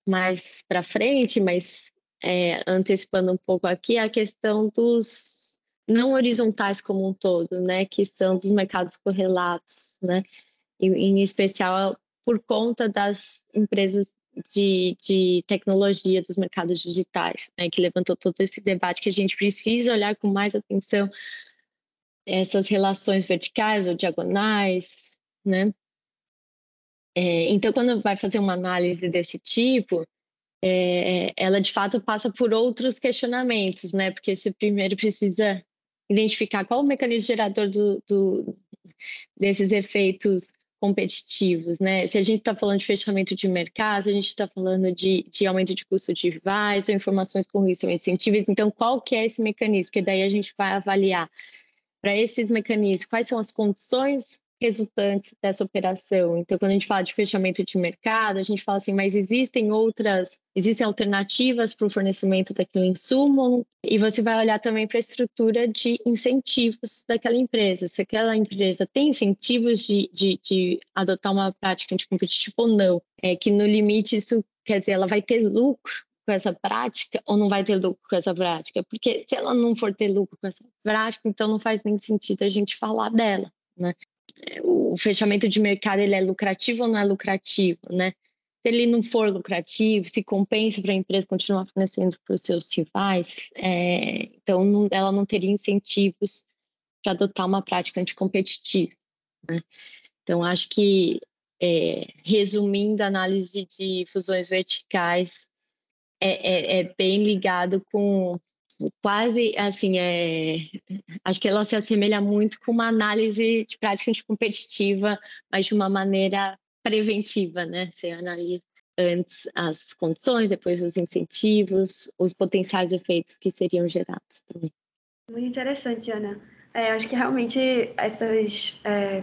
Speaker 4: mais para frente, mas é, antecipando um pouco aqui, a questão dos não horizontais como um todo, né, que são dos mercados correlatos, né, em, em especial por conta das empresas de, de, tecnologia dos mercados digitais, né, que levantou todo esse debate que a gente precisa olhar com mais atenção essas relações verticais ou diagonais, né? É, então, quando vai fazer uma análise desse tipo, é, ela de fato passa por outros questionamentos, né? Porque você primeiro precisa identificar qual o mecanismo gerador do, do, desses efeitos competitivos, né? Se a gente está falando de fechamento de mercado, a gente está falando de, de, aumento de custo de rivais, ou informações com risco incentivos, então qual que é esse mecanismo? Porque daí a gente vai avaliar para esses mecanismos quais são as condições resultantes dessa operação. Então, quando a gente fala de fechamento de mercado, a gente fala assim, mas existem outras, existem alternativas para o fornecimento daquele insumo, e você vai olhar também para a estrutura de incentivos daquela empresa. Se aquela empresa tem incentivos de, de, de adotar uma prática anticompetitiva ou não, é que no limite isso quer dizer, ela vai ter lucro com essa prática ou não vai ter lucro com essa prática? Porque se ela não for ter lucro com essa prática, então não faz nem sentido a gente falar dela, né? O fechamento de mercado ele é lucrativo ou não é lucrativo, né? Se ele não for lucrativo, se compensa para a empresa continuar fornecendo para os seus rivais, é, então não, ela não teria incentivos para adotar uma prática anticompetitiva. Né? Então, acho que, é, resumindo, a análise de fusões verticais é, é, é bem ligado com quase assim é acho que ela se assemelha muito com uma análise de prática anticompetitiva mas de uma maneira preventiva né? Você analisa antes as condições depois os incentivos os potenciais efeitos que seriam gerados também.
Speaker 2: Muito interessante Ana. É, acho que realmente essas é,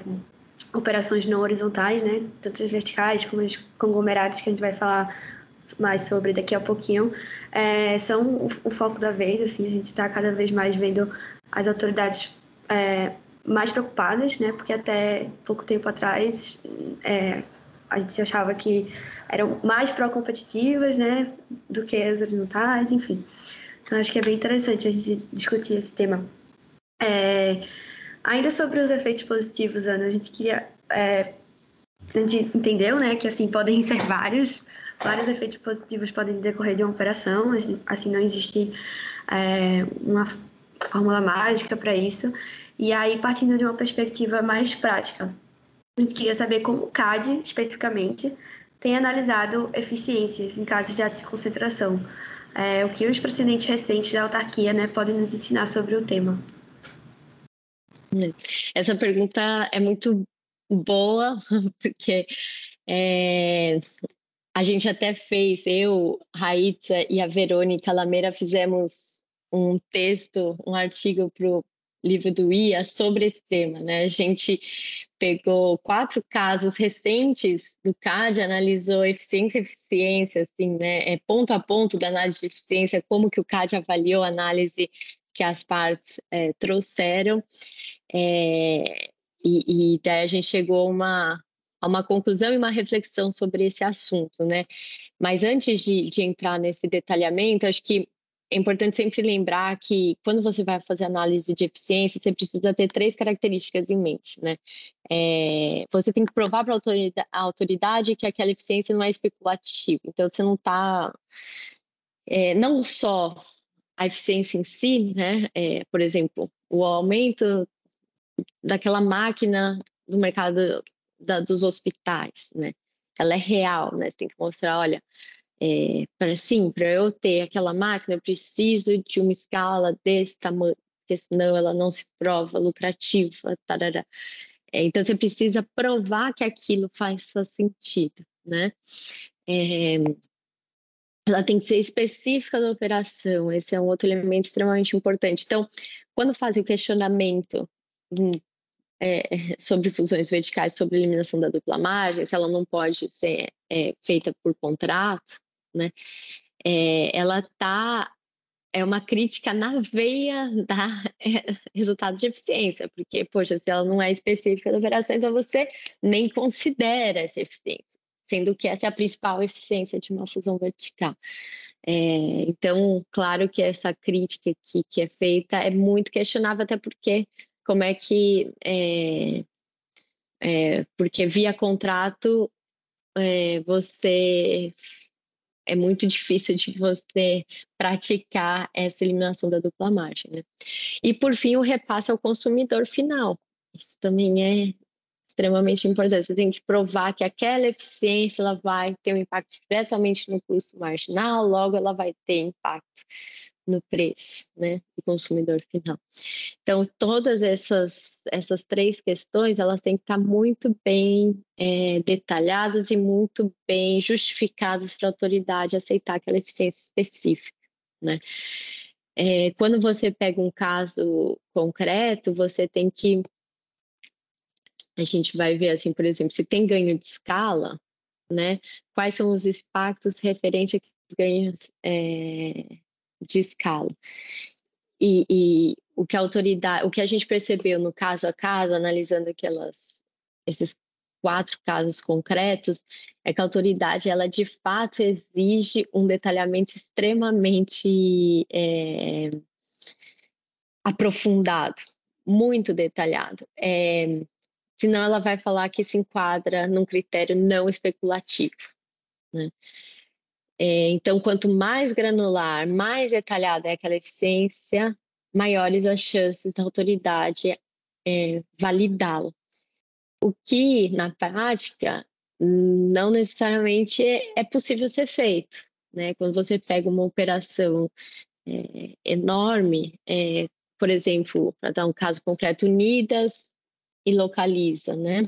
Speaker 2: operações não horizontais, né, tanto as verticais como os conglomerados, que a gente vai falar mais sobre daqui a pouquinho, é, são o, o, foco da vez. Assim, a gente está cada vez mais vendo as autoridades é, mais preocupadas, né, porque até pouco tempo atrás é, a gente achava que eram mais pró-competitivas né, do que as horizontais, enfim. Então, acho que é bem interessante a gente discutir esse tema. É, ainda sobre os efeitos positivos, Ana, a gente queria. É, a gente entendeu né, que assim podem ser vários, vários efeitos positivos podem decorrer de uma operação, assim não existe é, uma fórmula mágica para isso. E aí, partindo de uma perspectiva mais prática, a gente queria saber como o CAD, especificamente, tem analisado eficiências em casos de ato de concentração. É, o que os precedentes recentes da autarquia né, podem nos ensinar sobre o tema.
Speaker 4: Essa pergunta é muito boa, porque é, a gente até fez, eu, Raíssa e a Verônica Lameira fizemos um texto, um artigo para o livro do IA sobre esse tema, né? A gente pegou quatro casos recentes do CAD, analisou eficiência e eficiência, assim, né? É ponto a ponto da análise de eficiência, como que o CAD avaliou a análise que as partes é, trouxeram. É, e, e, daí a gente chegou a uma, a uma conclusão e uma reflexão sobre esse assunto, né? Mas antes de, de entrar nesse detalhamento, acho que é importante sempre lembrar que quando você vai fazer análise de eficiência, você precisa ter três características em mente, né? É, você tem que provar para a autoridade que aquela eficiência não é especulativa. Então, você não está, é, não só a eficiência em si, né? É, por exemplo, o aumento daquela máquina do mercado da, dos hospitais, né? Ela é real, né? Você tem que mostrar, olha, é, para sim, para eu ter aquela máquina, eu preciso de uma escala desse tamanho, porque senão ela não se prova lucrativa, tarará. É, então você precisa provar que aquilo faz sentido, né? É, ela tem que ser específica da operação, esse é um outro elemento extremamente importante. Então, quando fazem o questionamento hum, é, sobre fusões verticais, sobre eliminação da dupla margem, se ela não pode ser é, feita por contrato, né? É, ela está é uma crítica na veia da é, resultado de eficiência, porque, poxa, se ela não é específica da operação, então você nem considera essa eficiência sendo que essa é a principal eficiência de uma fusão vertical. É, então, claro que essa crítica que, que é feita é muito questionável, até porque como é que é, é, porque via contrato é, você é muito difícil de você praticar essa eliminação da dupla margem. Né? E por fim o repasse ao consumidor final. Isso também é extremamente importante. Você tem que provar que aquela eficiência ela vai ter um impacto diretamente no custo marginal, logo ela vai ter impacto no preço, né, do consumidor final. Então, todas essas, essas três questões, elas têm que estar muito bem é, detalhadas e muito bem justificadas para a autoridade aceitar aquela eficiência específica, né. É, quando você pega um caso concreto, você tem que a gente vai ver assim, por exemplo, se tem ganho de escala, né? Quais são os impactos referentes a ganhos é, de escala? E, e, o que a autoridade, o que a gente percebeu no caso a caso, analisando aquelas, esses quatro casos concretos, é que a autoridade, ela de fato exige um detalhamento extremamente é, aprofundado, muito detalhado. É, senão ela vai falar que se enquadra num critério não especulativo. Né? É, então, quanto mais granular, mais detalhada é aquela eficiência, maiores as chances da autoridade é, validá-la. O que, na prática, não necessariamente é possível ser feito. Né? Quando você pega uma operação é, enorme, é, por exemplo, para dar um caso concreto, Unidas e Localiza, né?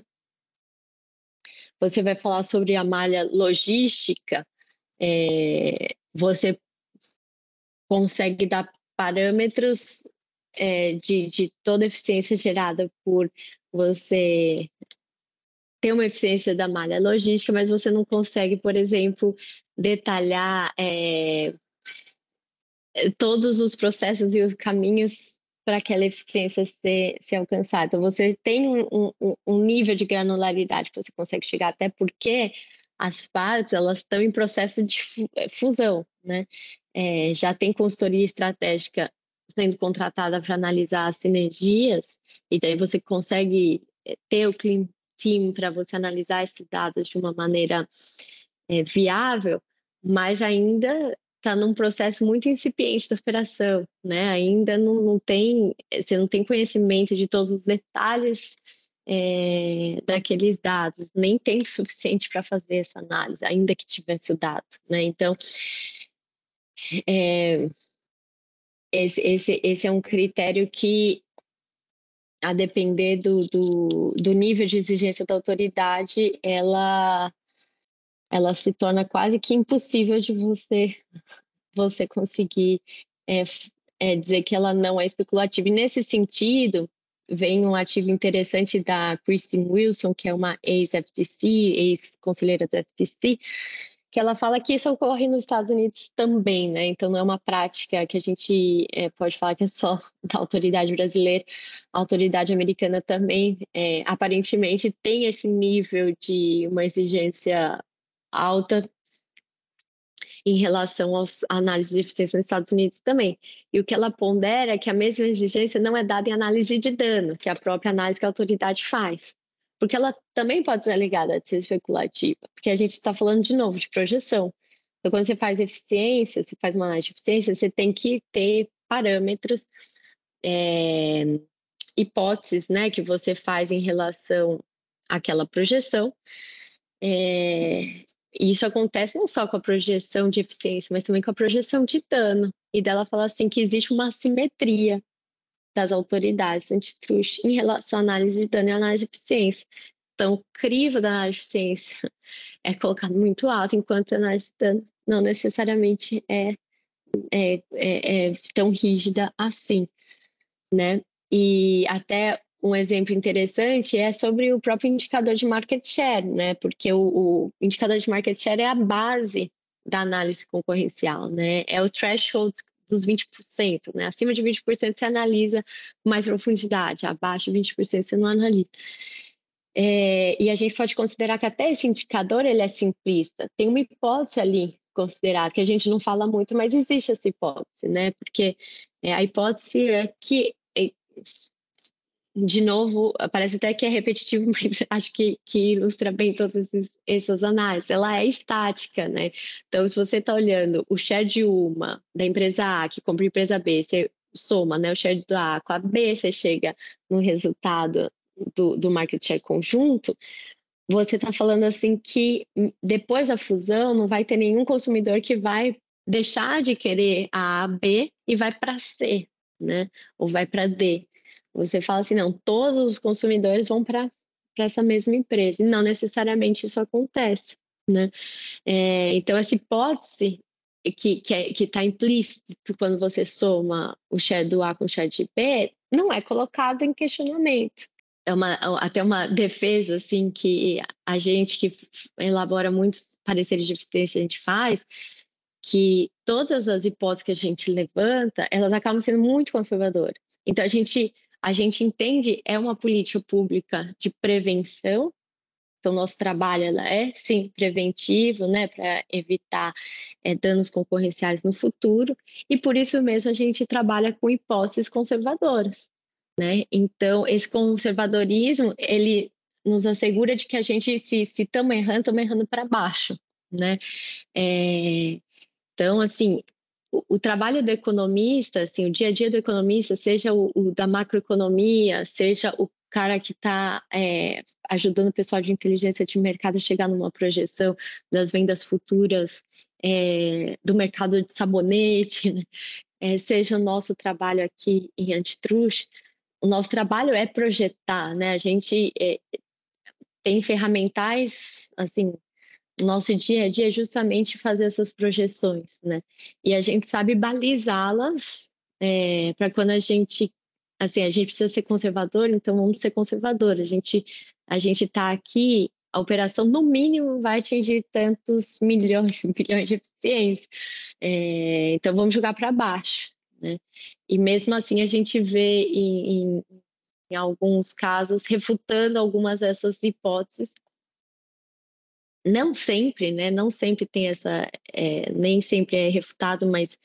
Speaker 4: Você vai falar sobre a malha logística, é, você consegue dar parâmetros é, de, de toda eficiência gerada por você ter uma eficiência da malha logística, mas você não consegue, por exemplo, detalhar é, todos os processos e os caminhos para aquela eficiência ser, ser alcançada. Então, você tem um, um, um, nível de granularidade que você consegue chegar, até porque as partes elas estão em processo de eh, fusão, né? É, já tem consultoria estratégica sendo contratada para analisar as sinergias, e daí você consegue eh, ter o clean team para você analisar esses dados de uma maneira é, viável, mas ainda está num processo muito incipiente da operação, né? Ainda não, não, tem, você não tem conhecimento de todos os detalhes é, daqueles dados, nem tempo suficiente para fazer essa análise, ainda que tivesse o dado, né? Então, é, esse, esse, esse é um critério que, a depender do, do, do nível de exigência da autoridade, ela ela se torna quase que impossível de você você conseguir é, é, dizer que ela não é especulativa. E nesse sentido, vem um artigo interessante da Kristen Wilson, que é uma ex-FTC, ex-conselheira do FTC, que ela fala que isso ocorre nos Estados Unidos também, né? Então não é uma prática que a gente é, pode falar que é só da autoridade brasileira, a autoridade americana também é, aparentemente tem esse nível de uma exigência alta em relação às análises de eficiência nos Estados Unidos também. E o que ela pondera é que a mesma exigência não é dada em análise de dano, que é a própria análise que a autoridade faz. Porque ela também pode ser ligada a ser especulativa, porque a gente está falando de novo de projeção. Então, quando você faz eficiência, você faz uma análise de eficiência, você tem que ter parâmetros, é, hipóteses, né, que você faz em relação àquela projeção. É, e isso acontece não só com a projeção de eficiência, mas também com a projeção de dano. E dela fala assim que existe uma assimetria das autoridades antitruste em relação à análise de dano e análise de eficiência. Então, o crivo da análise de eficiência é colocado muito alto, enquanto a análise de dano não necessariamente é, é, é, é tão rígida assim, né? E até um exemplo interessante é sobre o próprio indicador de market share, né? Porque o, o indicador de market share é a base da análise concorrencial, né? É o threshold dos 20%, né? Acima de 20% você analisa com mais profundidade, abaixo de 20% você não analisa. É, e a gente pode considerar que até esse indicador ele é simplista. Tem uma hipótese ali considerada que a gente não fala muito, mas existe essa hipótese, né? Porque é, a hipótese é que é, de novo, parece até que é repetitivo, mas acho que, que ilustra bem todas essas análises. Ela é estática, né? Então, se você está olhando o share de uma, da empresa A, que compra a empresa B, você soma né, o share da A com a B, você chega no resultado do, do market share conjunto, você está falando assim que depois da fusão não vai ter nenhum consumidor que vai deixar de querer a A, B e vai para C, né? Ou vai para D. Você fala assim, não, todos os consumidores vão para essa mesma empresa. E não necessariamente isso acontece, né? É, então, essa hipótese que está que tá implícito quando você soma o share do A com o share de B, não é colocado em questionamento. É uma, até uma defesa assim que a gente que elabora muitos pareceres de eficiência a gente faz, que todas as hipóteses que a gente levanta, elas acabam sendo muito conservadoras. Então a gente a gente entende é uma política pública de prevenção. Então, nosso trabalho ela é, sim, preventivo, né, para evitar é, danos concorrenciais no futuro, e por isso mesmo a gente trabalha com hipóteses conservadoras, né? Então, esse conservadorismo, ele nos assegura de que a gente, se estamos errando, estamos errando para baixo, né? É, então, assim, o, trabalho do economista, assim, o dia a dia do economista, seja o, o da macroeconomia, seja o cara que está é, ajudando o pessoal de inteligência de mercado a chegar numa projeção das vendas futuras é, do mercado de sabonete, né? é, seja o nosso trabalho aqui em Antitruste, o nosso trabalho é projetar, né? A gente é, tem ferramentais, assim, nosso dia a dia é justamente fazer essas projeções, né? E a gente sabe balizá-las é, para quando a gente, assim, a gente precisa ser conservador, então vamos ser conservador. A gente, a gente está aqui, a operação no mínimo vai atingir tantos milhões, bilhões de eficiência. É, então vamos jogar para baixo, né? E mesmo assim a gente vê em, em, em alguns casos refutando algumas dessas hipóteses não sempre, né? Não sempre tem essa, é, nem sempre é refutado, mas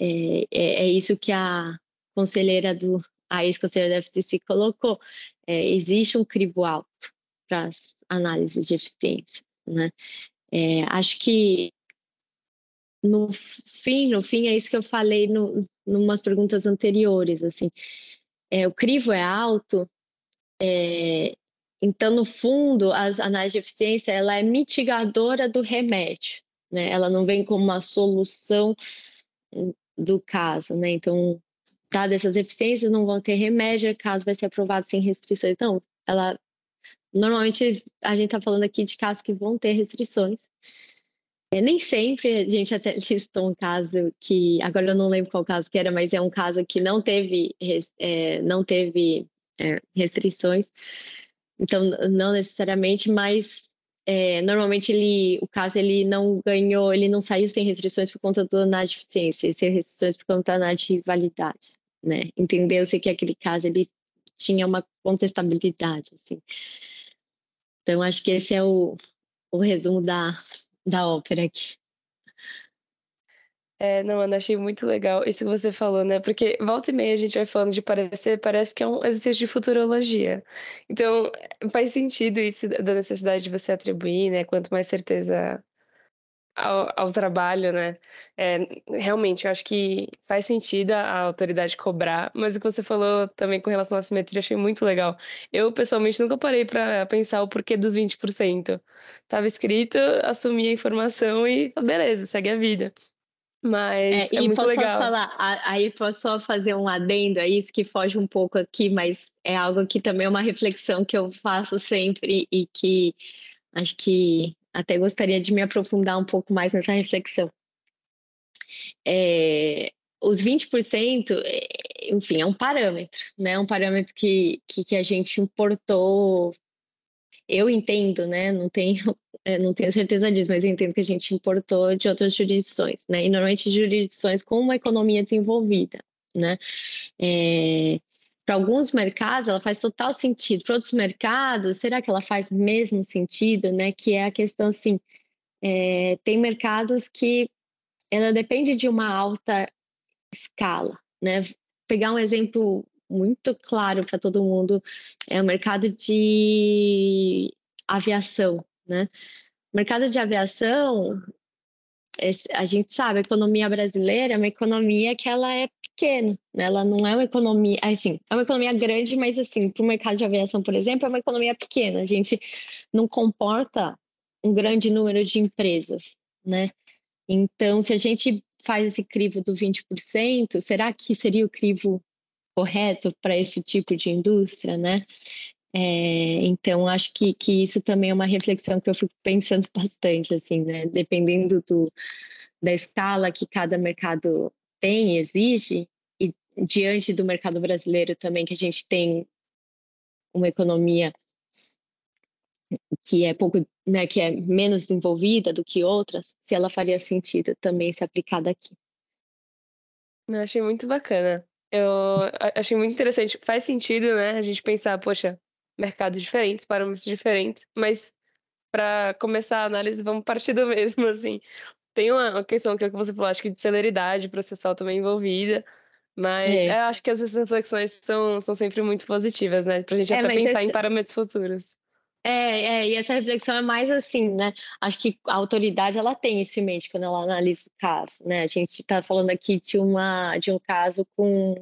Speaker 4: é, é, é isso que a conselheira do, a ex-conselheira da FTC colocou. É, existe um crivo alto para as análises de eficiência, né? É, acho que no fim, no fim é isso que eu falei no, numas perguntas anteriores, assim, é, o crivo é alto, é, então, no fundo, as análises de eficiência ela é mitigadora do remédio, né? Ela não vem como uma solução do caso, né? Então, dadas essas eficiências, não vão ter remédio, caso vai ser aprovado sem restrições. Então, ela normalmente a gente está falando aqui de casos que vão ter restrições. É, nem sempre a gente até listou um caso que agora eu não lembro qual caso que era, mas é um caso que não teve é, não teve é, restrições. Então, não necessariamente, mas é, normalmente ele, o caso ele não ganhou, ele não saiu sem restrições por conta do análise de eficiência, sem restrições por conta da análise de né? Entendeu-se que aquele caso ele tinha uma contestabilidade, assim. Então, acho que esse é o, o resumo da, da ópera aqui.
Speaker 3: É, não, Ana, achei muito legal isso que você falou, né? Porque volta e meia a gente vai falando de parecer, parece que é um exercício de futurologia. Então, faz sentido isso da necessidade de você atribuir, né? Quanto mais certeza ao, ao trabalho, né? É, realmente, eu acho que faz sentido a autoridade cobrar, mas o que você falou também com relação à simetria, achei muito legal. Eu, pessoalmente, nunca parei para pensar o porquê dos 20%. Tava escrito, assumi a informação e beleza, segue a vida. Mas é, é muito
Speaker 4: posso
Speaker 3: legal.
Speaker 4: falar, aí posso só fazer um adendo a isso que foge um pouco aqui, mas é algo que também é uma reflexão que eu faço sempre e que acho que até gostaria de me aprofundar um pouco mais nessa reflexão. É, os 20%, é, enfim, é um parâmetro, né? Um parâmetro que, que, que a gente importou eu entendo, né? Não tenho, é, não tenho certeza disso, mas eu entendo que a gente importou de outras jurisdições, né? E normalmente jurisdições com uma economia desenvolvida, né? É, para alguns mercados ela faz total sentido, para outros mercados, será que ela faz mesmo sentido, né? Que é a questão assim, é, tem mercados que ela depende de uma alta escala, né? Pegar um exemplo muito claro para todo mundo é o mercado de aviação, né? Mercado de aviação, a gente sabe, a economia brasileira é uma economia que ela é pequena, né? ela não é uma economia, assim, é uma economia grande, mas assim, para o mercado de aviação, por exemplo, é uma economia pequena. A gente não comporta um grande número de empresas, né? Então, se a gente faz esse crivo do 20%, será que seria o crivo correto para esse tipo de indústria, né? É, então, acho que, que isso também é uma reflexão que eu fico pensando bastante, assim, né? Dependendo do, da escala que cada mercado tem, exige, e diante do mercado brasileiro também, que a gente tem uma economia que é pouco, né, que é menos desenvolvida do que outras, se ela faria sentido também se aplicada aqui.
Speaker 3: Eu achei muito bacana. Eu achei muito interessante. Faz sentido, né, a gente pensar, poxa, mercados diferentes, parâmetros diferentes, mas para começar a análise, vamos partir do mesmo, assim. Tem uma questão que, é que você falou, acho que de celeridade processual também envolvida, mas é. acho que essas reflexões são, são sempre muito positivas, né? Pra gente é, até pensar em parâmetros futuros.
Speaker 4: É, é, e essa reflexão é mais assim, né? Acho que a autoridade ela tem isso em mente quando ela analisa o caso, né? A gente está falando aqui de uma de um caso com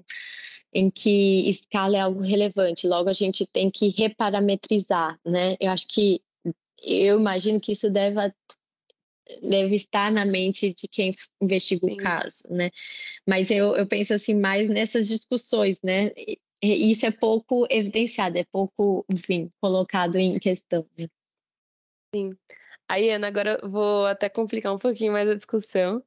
Speaker 4: em que escala é algo relevante, logo a gente tem que reparametrizar, né? Eu acho que eu imagino que isso deve deve estar na mente de quem investiga Sim. o caso, né? Mas eu, eu penso assim mais nessas discussões, né? Isso é pouco evidenciado, é pouco, enfim, colocado em questão. Né?
Speaker 3: Sim. Aí, Ana, agora vou até complicar um pouquinho mais a discussão.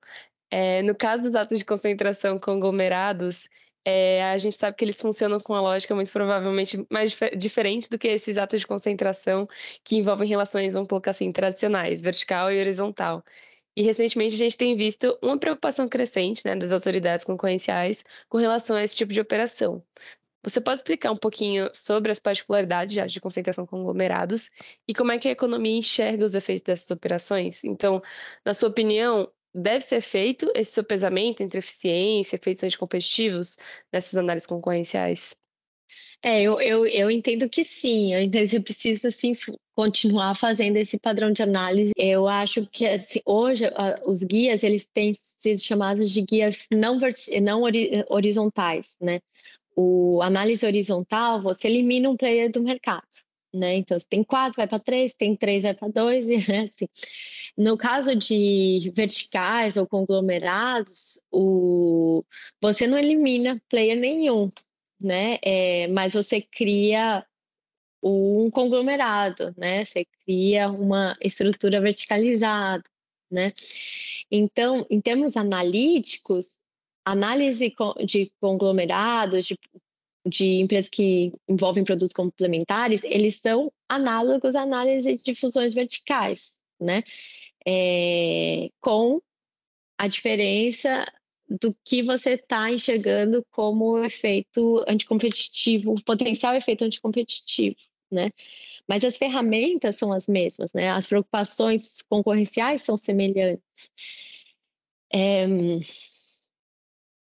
Speaker 3: É, no caso dos atos de concentração conglomerados, é, a gente sabe que eles funcionam com uma lógica muito provavelmente mais dif diferente do que esses atos de concentração que envolvem relações, vamos colocar assim, tradicionais, vertical e horizontal. E recentemente a gente tem visto uma preocupação crescente né, das autoridades concorrenciais com relação a esse tipo de operação. Você pode explicar um pouquinho sobre as particularidades de concentração conglomerados e como é que a economia enxerga os efeitos dessas operações? Então, na sua opinião, deve ser feito esse sopesamento entre eficiência e efeitos anticompetitivos nessas análises concorrenciais?
Speaker 4: É, eu, eu, eu entendo que sim, que você precisa sim continuar fazendo esse padrão de análise. Eu acho que assim, hoje os guias eles têm sido chamados de guias não, não horizontais, né? O análise horizontal, você elimina um player do mercado, né? Então, se tem quatro, vai para três, tem três, vai para dois, e né? assim. No caso de verticais ou conglomerados, o... você não elimina player nenhum, né? É, mas você cria um conglomerado, né? Você cria uma estrutura verticalizada, né? Então, em termos analíticos, análise de conglomerados, de, de empresas que envolvem produtos complementares, eles são análogos à análise de fusões verticais, né? É, com a diferença do que você está enxergando como efeito anticompetitivo, potencial efeito anticompetitivo, né? Mas as ferramentas são as mesmas, né? As preocupações concorrenciais são semelhantes. É,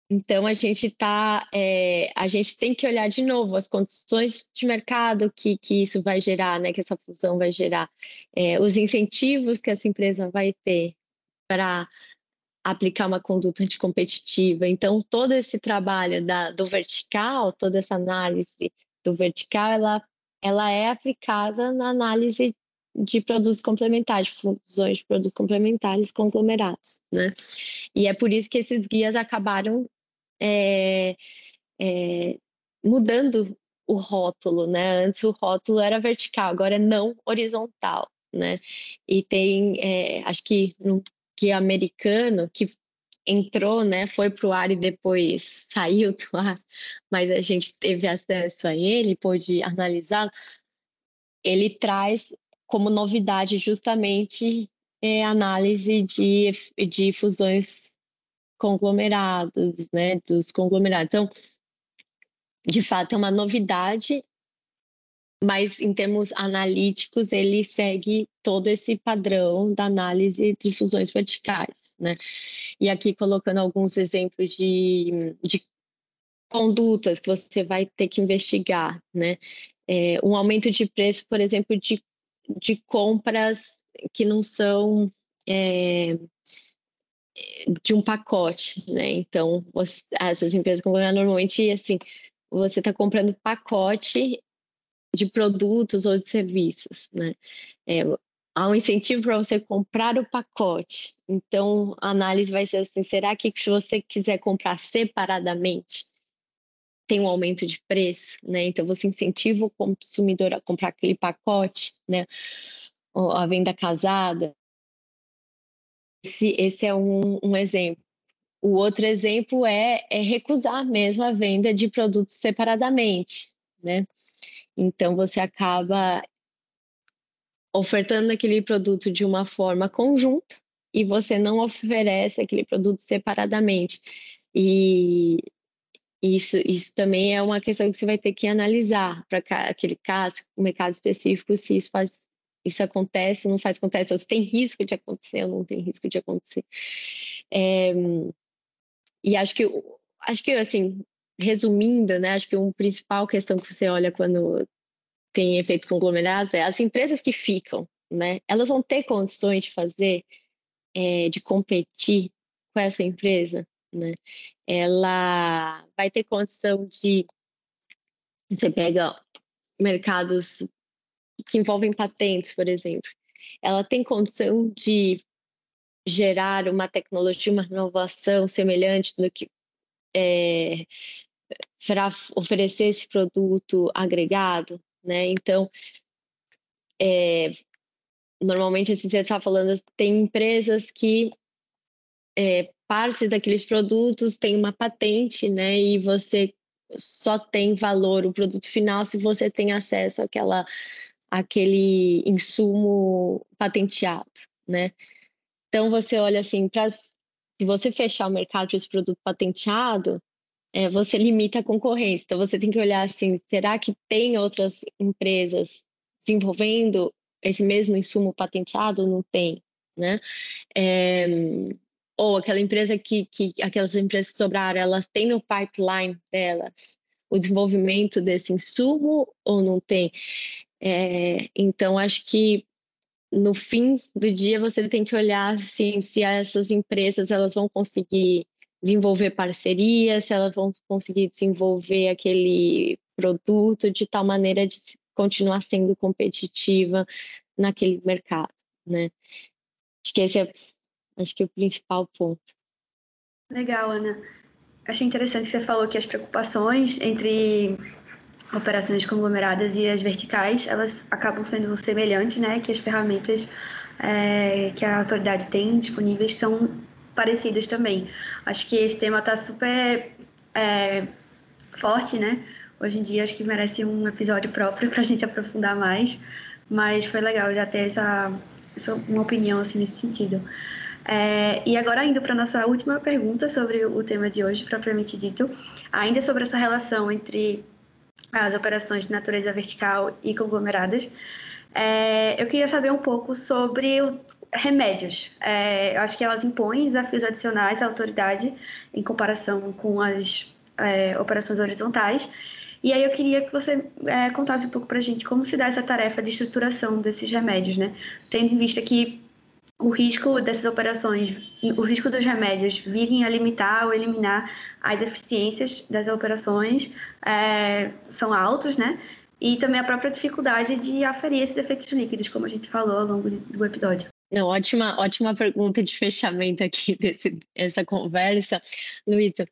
Speaker 4: então a gente tá, é, a gente tem que olhar de novo as condições de mercado que, que isso vai gerar, né? Que essa fusão vai gerar, é, os incentivos que essa empresa vai ter para aplicar uma conduta anticompetitiva. Então todo esse trabalho da, do vertical, toda essa análise do vertical, ela, ela é aplicada na análise de produtos complementares, fusões de produtos complementares conglomerados, né? E é por isso que esses guias acabaram é, é, mudando o rótulo, né? Antes o rótulo era vertical, agora é não horizontal, né? E tem, é, acho que no que americano que entrou, né? Foi para o ar e depois saiu do ar, mas a gente teve acesso a ele, pôde analisá-lo. Ele traz como novidade justamente é, análise de, de fusões conglomerados, né, dos conglomerados. Então, de fato, é uma novidade, mas em termos analíticos, ele segue todo esse padrão da análise de fusões verticais, né? E aqui colocando alguns exemplos de, de condutas que você vai ter que investigar, né? É, um aumento de preço, por exemplo, de, de compras que não são é, de um pacote, né? Então, você, essas empresas compram normalmente assim, você está comprando pacote de produtos ou de serviços, né? É, há um incentivo para você comprar o pacote. Então, a análise vai ser assim: será que se você quiser comprar separadamente, tem um aumento de preço, né? Então, você incentiva o consumidor a comprar aquele pacote, né? A venda casada. Esse, esse é um, um exemplo. O outro exemplo é, é, recusar mesmo a venda de produtos separadamente, né? Então você acaba ofertando aquele produto de uma forma conjunta e você não oferece aquele produto separadamente. E isso, isso também é uma questão que você vai ter que analisar para aquele caso, mercado específico, se isso faz isso acontece, não faz acontece, ou se tem risco de acontecer ou não tem risco de acontecer. É, e acho que, acho que, assim, resumindo, né, acho que uma principal questão que você olha quando tem efeitos conglomerados é as empresas que ficam, né? Elas vão ter condições de fazer, é, de competir com essa empresa, né? Ela vai ter condição de você pega mercados que envolvem patentes, por exemplo. Ela tem condição de gerar uma tecnologia, uma inovação semelhante do que é, para oferecer esse produto agregado, né? Então, é, normalmente, assim, você está falando, tem empresas que é, parte daqueles produtos tem uma patente, né? E você só tem valor o produto final se você tem acesso àquela, àquele insumo patenteado, né? Então você olha assim, para se você fechar o mercado para esse produto patenteado, é, você limita a concorrência. Então você tem que olhar assim, será que tem outras empresas desenvolvendo esse mesmo insumo patenteado? Não tem, né? É, ou aquela empresa que, que aquelas empresas que sobraram, elas têm no pipeline delas o desenvolvimento desse insumo ou não tem? É, então acho que no fim do dia você tem que olhar assim, se essas empresas elas vão conseguir desenvolver parcerias, se elas vão conseguir desenvolver aquele produto de tal maneira de continuar sendo competitiva naquele mercado, né? Acho que esse é Acho que é o principal ponto.
Speaker 2: Legal, Ana. Achei interessante que você falou que as preocupações entre operações conglomeradas e as verticais, elas acabam sendo semelhantes, né? Que as ferramentas é, que a autoridade tem disponíveis são parecidas também. Acho que esse tema está super é, forte, né? Hoje em dia acho que merece um episódio próprio para a gente aprofundar mais, mas foi legal já ter essa, essa uma opinião assim nesse sentido. É, e agora, indo para nossa última pergunta sobre o tema de hoje, propriamente dito, ainda sobre essa relação entre as operações de natureza vertical e conglomeradas, é, eu queria saber um pouco sobre o, remédios. É, eu acho que elas impõem desafios adicionais à autoridade em comparação com as é, operações horizontais. E aí eu queria que você é, contasse um pouco para a gente como se dá essa tarefa de estruturação desses remédios, né? Tendo em vista que o risco dessas operações, o risco dos remédios virem a limitar ou eliminar as eficiências das operações é, são altos, né? E também a própria dificuldade de aferir esses efeitos líquidos, como a gente falou ao longo do episódio.
Speaker 4: Não, ótima, ótima pergunta de fechamento aqui dessa conversa, Luísa.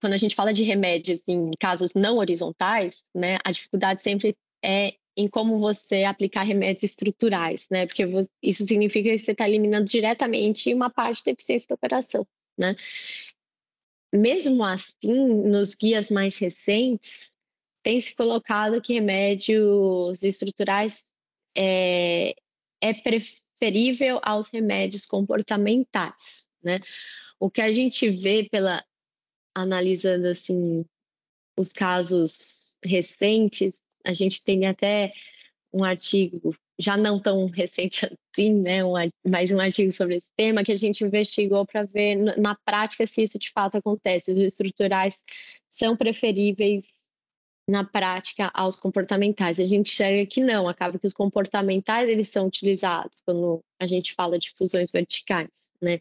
Speaker 4: Quando a gente fala de remédios em casos não horizontais, né, a dificuldade sempre é em como você aplicar remédios estruturais, né? Porque isso significa que você está eliminando diretamente uma parte da eficiência da operação, né? Mesmo assim, nos guias mais recentes, tem se colocado que remédios estruturais é, é preferível aos remédios comportamentais, né? O que a gente vê pela analisando assim os casos recentes a gente tem até um artigo, já não tão recente assim, né, um, mais um artigo sobre esse tema, que a gente investigou para ver na prática se isso de fato acontece. Os estruturais são preferíveis na prática aos comportamentais. A gente chega que não, acaba que os comportamentais eles são utilizados quando a gente fala de fusões verticais, né?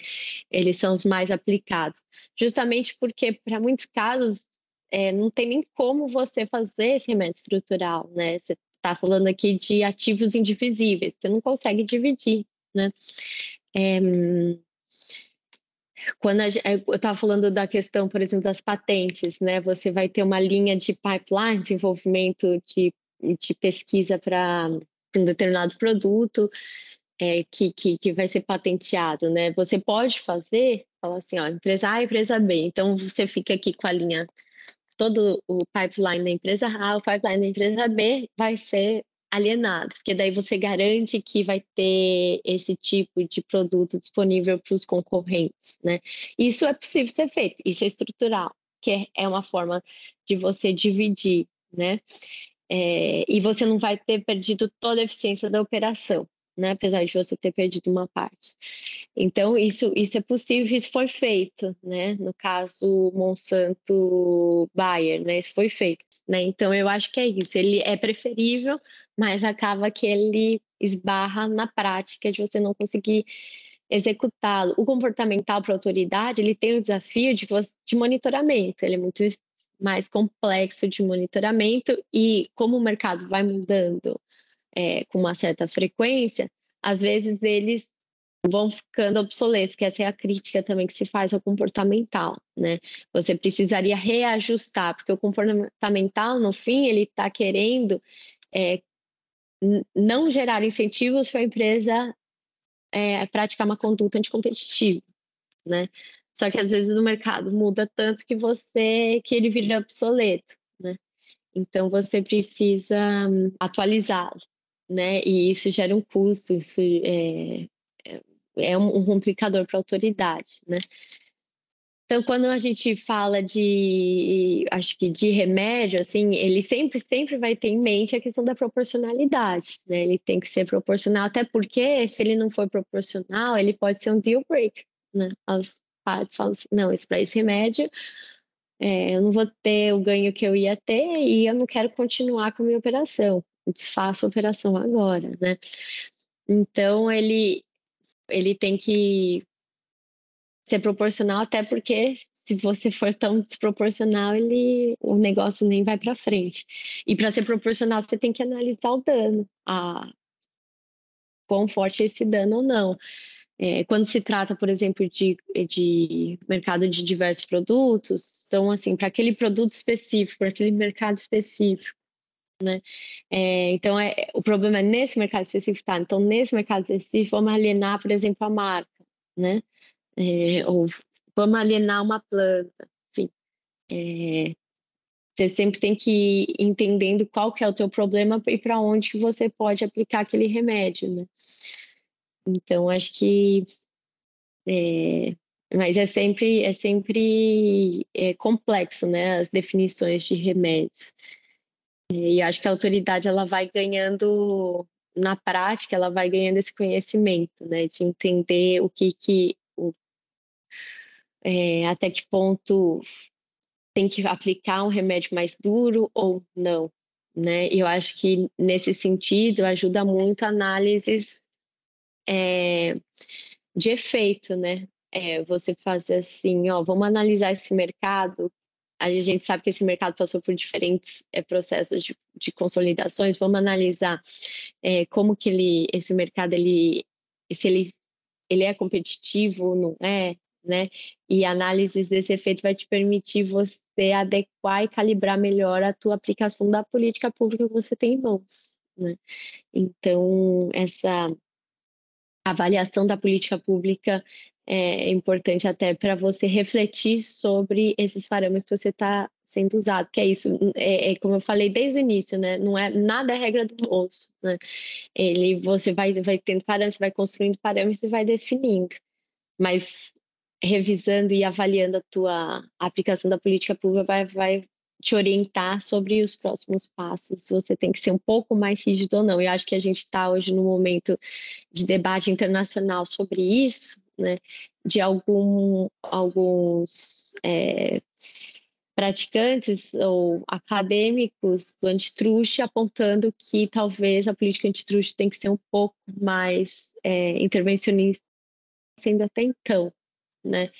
Speaker 4: Eles são os mais aplicados, justamente porque para muitos casos é, não tem nem como você fazer esse remédio estrutural, né? Você está falando aqui de ativos indivisíveis, você não consegue dividir, né? É, quando a, eu estava falando da questão, por exemplo, das patentes, né? Você vai ter uma linha de pipeline, desenvolvimento de, de pesquisa para um determinado produto é, que, que, que vai ser patenteado, né? Você pode fazer, falar assim, ó, empresa A, empresa B. Então você fica aqui com a linha todo o pipeline da empresa A, o pipeline da empresa B vai ser alienado, porque daí você garante que vai ter esse tipo de produto disponível para os concorrentes, né? Isso é possível ser feito, isso é estrutural, que é uma forma de você dividir, né? É, e você não vai ter perdido toda a eficiência da operação né? Apesar de você ter perdido uma parte. Então, isso, isso é possível, isso foi feito, né? No caso Monsanto Bayer, né? Isso foi feito, né? Então, eu acho que é isso. Ele é preferível mas acaba que ele esbarra na prática de você não conseguir executá-lo. O comportamental para a autoridade, ele tem o desafio de, de monitoramento, ele é muito mais complexo de monitoramento e como o mercado vai mudando é, com uma certa frequência, às vezes eles vão ficando obsoletos, que essa é a crítica também que se faz ao comportamental, né? Você precisaria reajustar, porque o comportamental, no fim, ele está querendo é, não gerar incentivos para a empresa é, praticar uma conduta anticompetitiva, né? Só que às vezes o mercado muda tanto que você que ele vira obsoleto, né? Então você precisa hum, atualizá-lo, né? E isso gera um custo, isso é, é, é um complicador para a autoridade, né? Então, quando a gente fala de, acho que de remédio, assim, ele sempre, sempre vai ter em mente a questão da proporcionalidade, né? Ele tem que ser proporcional, até porque se ele não for proporcional, ele pode ser um deal breaker, né? As partes falam assim, não, para esse remédio, é, eu não vou ter o ganho que eu ia ter e eu não quero continuar com a minha operação, desfaço a operação agora, né? Então, ele, ele tem que ser proporcional, até porque se você for tão desproporcional, ele, o negócio nem vai para frente. E para ser proporcional, você tem que analisar o dano, a quão forte é esse dano ou não. É, quando se trata, por exemplo, de, de mercado de diversos produtos, então, assim, para aquele produto específico, para aquele mercado específico, né? É, então, é, o problema é nesse mercado específico, tá? Então, nesse mercado específico, vamos alienar, por exemplo, a marca, né? é, ou vamos alienar uma planta, enfim. É, você sempre tem que ir entendendo qual que é o teu problema e para onde que você pode aplicar aquele remédio, né? Então, acho que é, mas é sempre é sempre é, complexo, né? As definições de remédios. E acho que a autoridade ela vai ganhando na prática, ela vai ganhando esse conhecimento, né? De entender o que que é, até que ponto tem que aplicar um remédio mais duro ou não, né? Eu acho que nesse sentido ajuda muito análises é, de efeito, né? É, você fazer assim, ó, vamos analisar esse mercado. A gente sabe que esse mercado passou por diferentes é, processos de, de, consolidações. Vamos analisar é, como que ele, esse mercado, ele, se ele, ele é competitivo, não é? né? E análises desse efeito vai te permitir você adequar e calibrar melhor a tua aplicação da política pública que você tem em mãos, né? Então, essa avaliação da política pública é importante até para você refletir sobre esses parâmetros que você está sendo usado, que é isso, é, é, como eu falei desde o início, né? Não é nada é regra do bolso, né? Ele, você vai, vai tendo parâmetros, vai construindo parâmetros e vai definindo, mas revisando e avaliando a tua a aplicação da política pública vai, vai te orientar sobre os próximos passos, se você tem que ser um pouco mais rígido ou não. Eu acho que a gente está hoje no momento de debate internacional sobre isso, né? De algum, alguns é, praticantes ou acadêmicos do antitruste apontando que talvez a política antitruste tem que ser um pouco mais é, intervencionista, sendo até então né?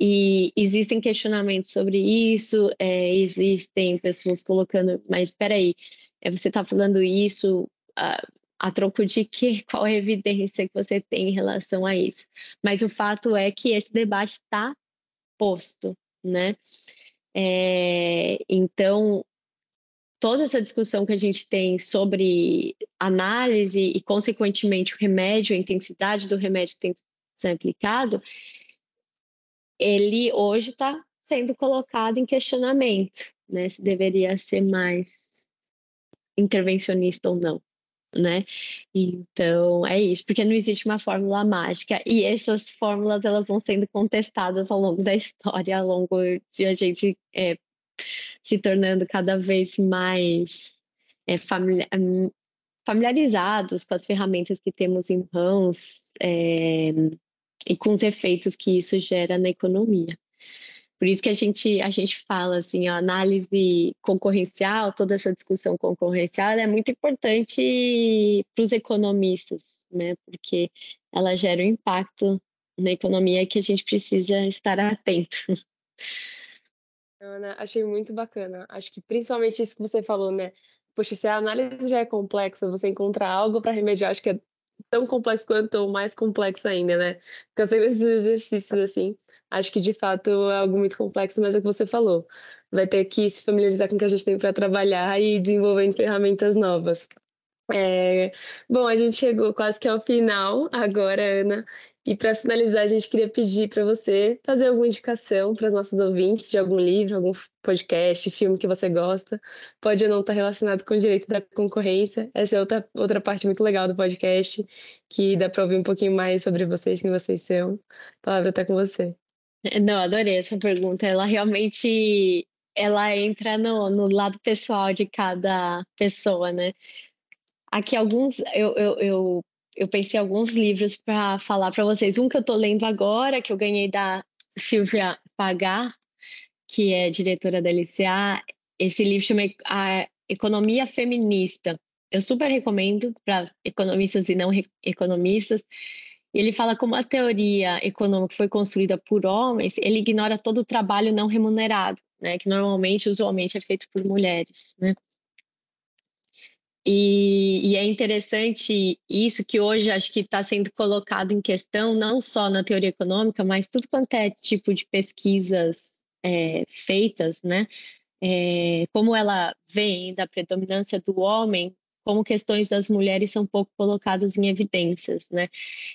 Speaker 4: E existem questionamentos sobre isso, é, existem pessoas colocando, mas espera aí, é, você está falando isso a, a troco de quê? Qual é a evidência que você tem em relação a isso? Mas o fato é que esse debate está posto, né? É, então, toda essa discussão que a gente tem sobre análise e, consequentemente, o remédio, a intensidade do remédio tem que ser aplicado, ele hoje está sendo colocado em questionamento, né? Se deveria ser mais intervencionista ou não, né? Então é isso, porque não existe uma fórmula mágica e essas fórmulas elas vão sendo contestadas ao longo da história, ao longo de a gente é, se tornando cada vez mais é, familiarizados com as ferramentas que temos em mãos. É, e com os efeitos que isso gera na economia. Por isso que a gente, a gente fala assim, a análise concorrencial, toda essa discussão concorrencial é muito importante para os economistas, né? Porque ela gera um impacto na economia que a gente precisa estar atento.
Speaker 3: Ana, achei muito bacana. Acho que principalmente isso que você falou, né? Poxa, se a análise já é complexa, você encontrar algo para remediar, acho que é tão complexo quanto ou mais complexo ainda, né? Fazendo esses exercícios assim, acho que de fato é algo muito complexo, mas é o que você falou. Vai ter que se familiarizar com o que a gente tem para trabalhar e desenvolvendo ferramentas novas. É... Bom, a gente chegou quase que ao final agora, Ana. E para finalizar, a gente queria pedir para você fazer alguma indicação para os nossos ouvintes de algum livro, algum podcast, filme que você gosta. Pode ou não estar relacionado com o direito da concorrência. Essa é outra, outra parte muito legal do podcast, que dá para ouvir um pouquinho mais sobre vocês, quem vocês são. A palavra está com você.
Speaker 4: Não, adorei essa pergunta. Ela realmente ela entra no, no lado pessoal de cada pessoa, né? Aqui alguns eu, eu, eu eu pensei alguns livros para falar para vocês. Um que eu estou lendo agora, que eu ganhei da Silvia Pagar, que é diretora da LCA. Esse livro chama A Economia Feminista. Eu super recomendo para economistas e não economistas. Ele fala como a teoria econômica foi construída por homens, ele ignora todo o trabalho não remunerado, né, que normalmente, usualmente, é feito por mulheres, né? E, e, é interessante isso que hoje acho que está sendo colocado em questão, não só na teoria econômica, mas tudo quanto é tipo de pesquisas é, feitas, né? É, como ela vem da predominância do homem, como questões das mulheres são pouco colocadas em evidências, né?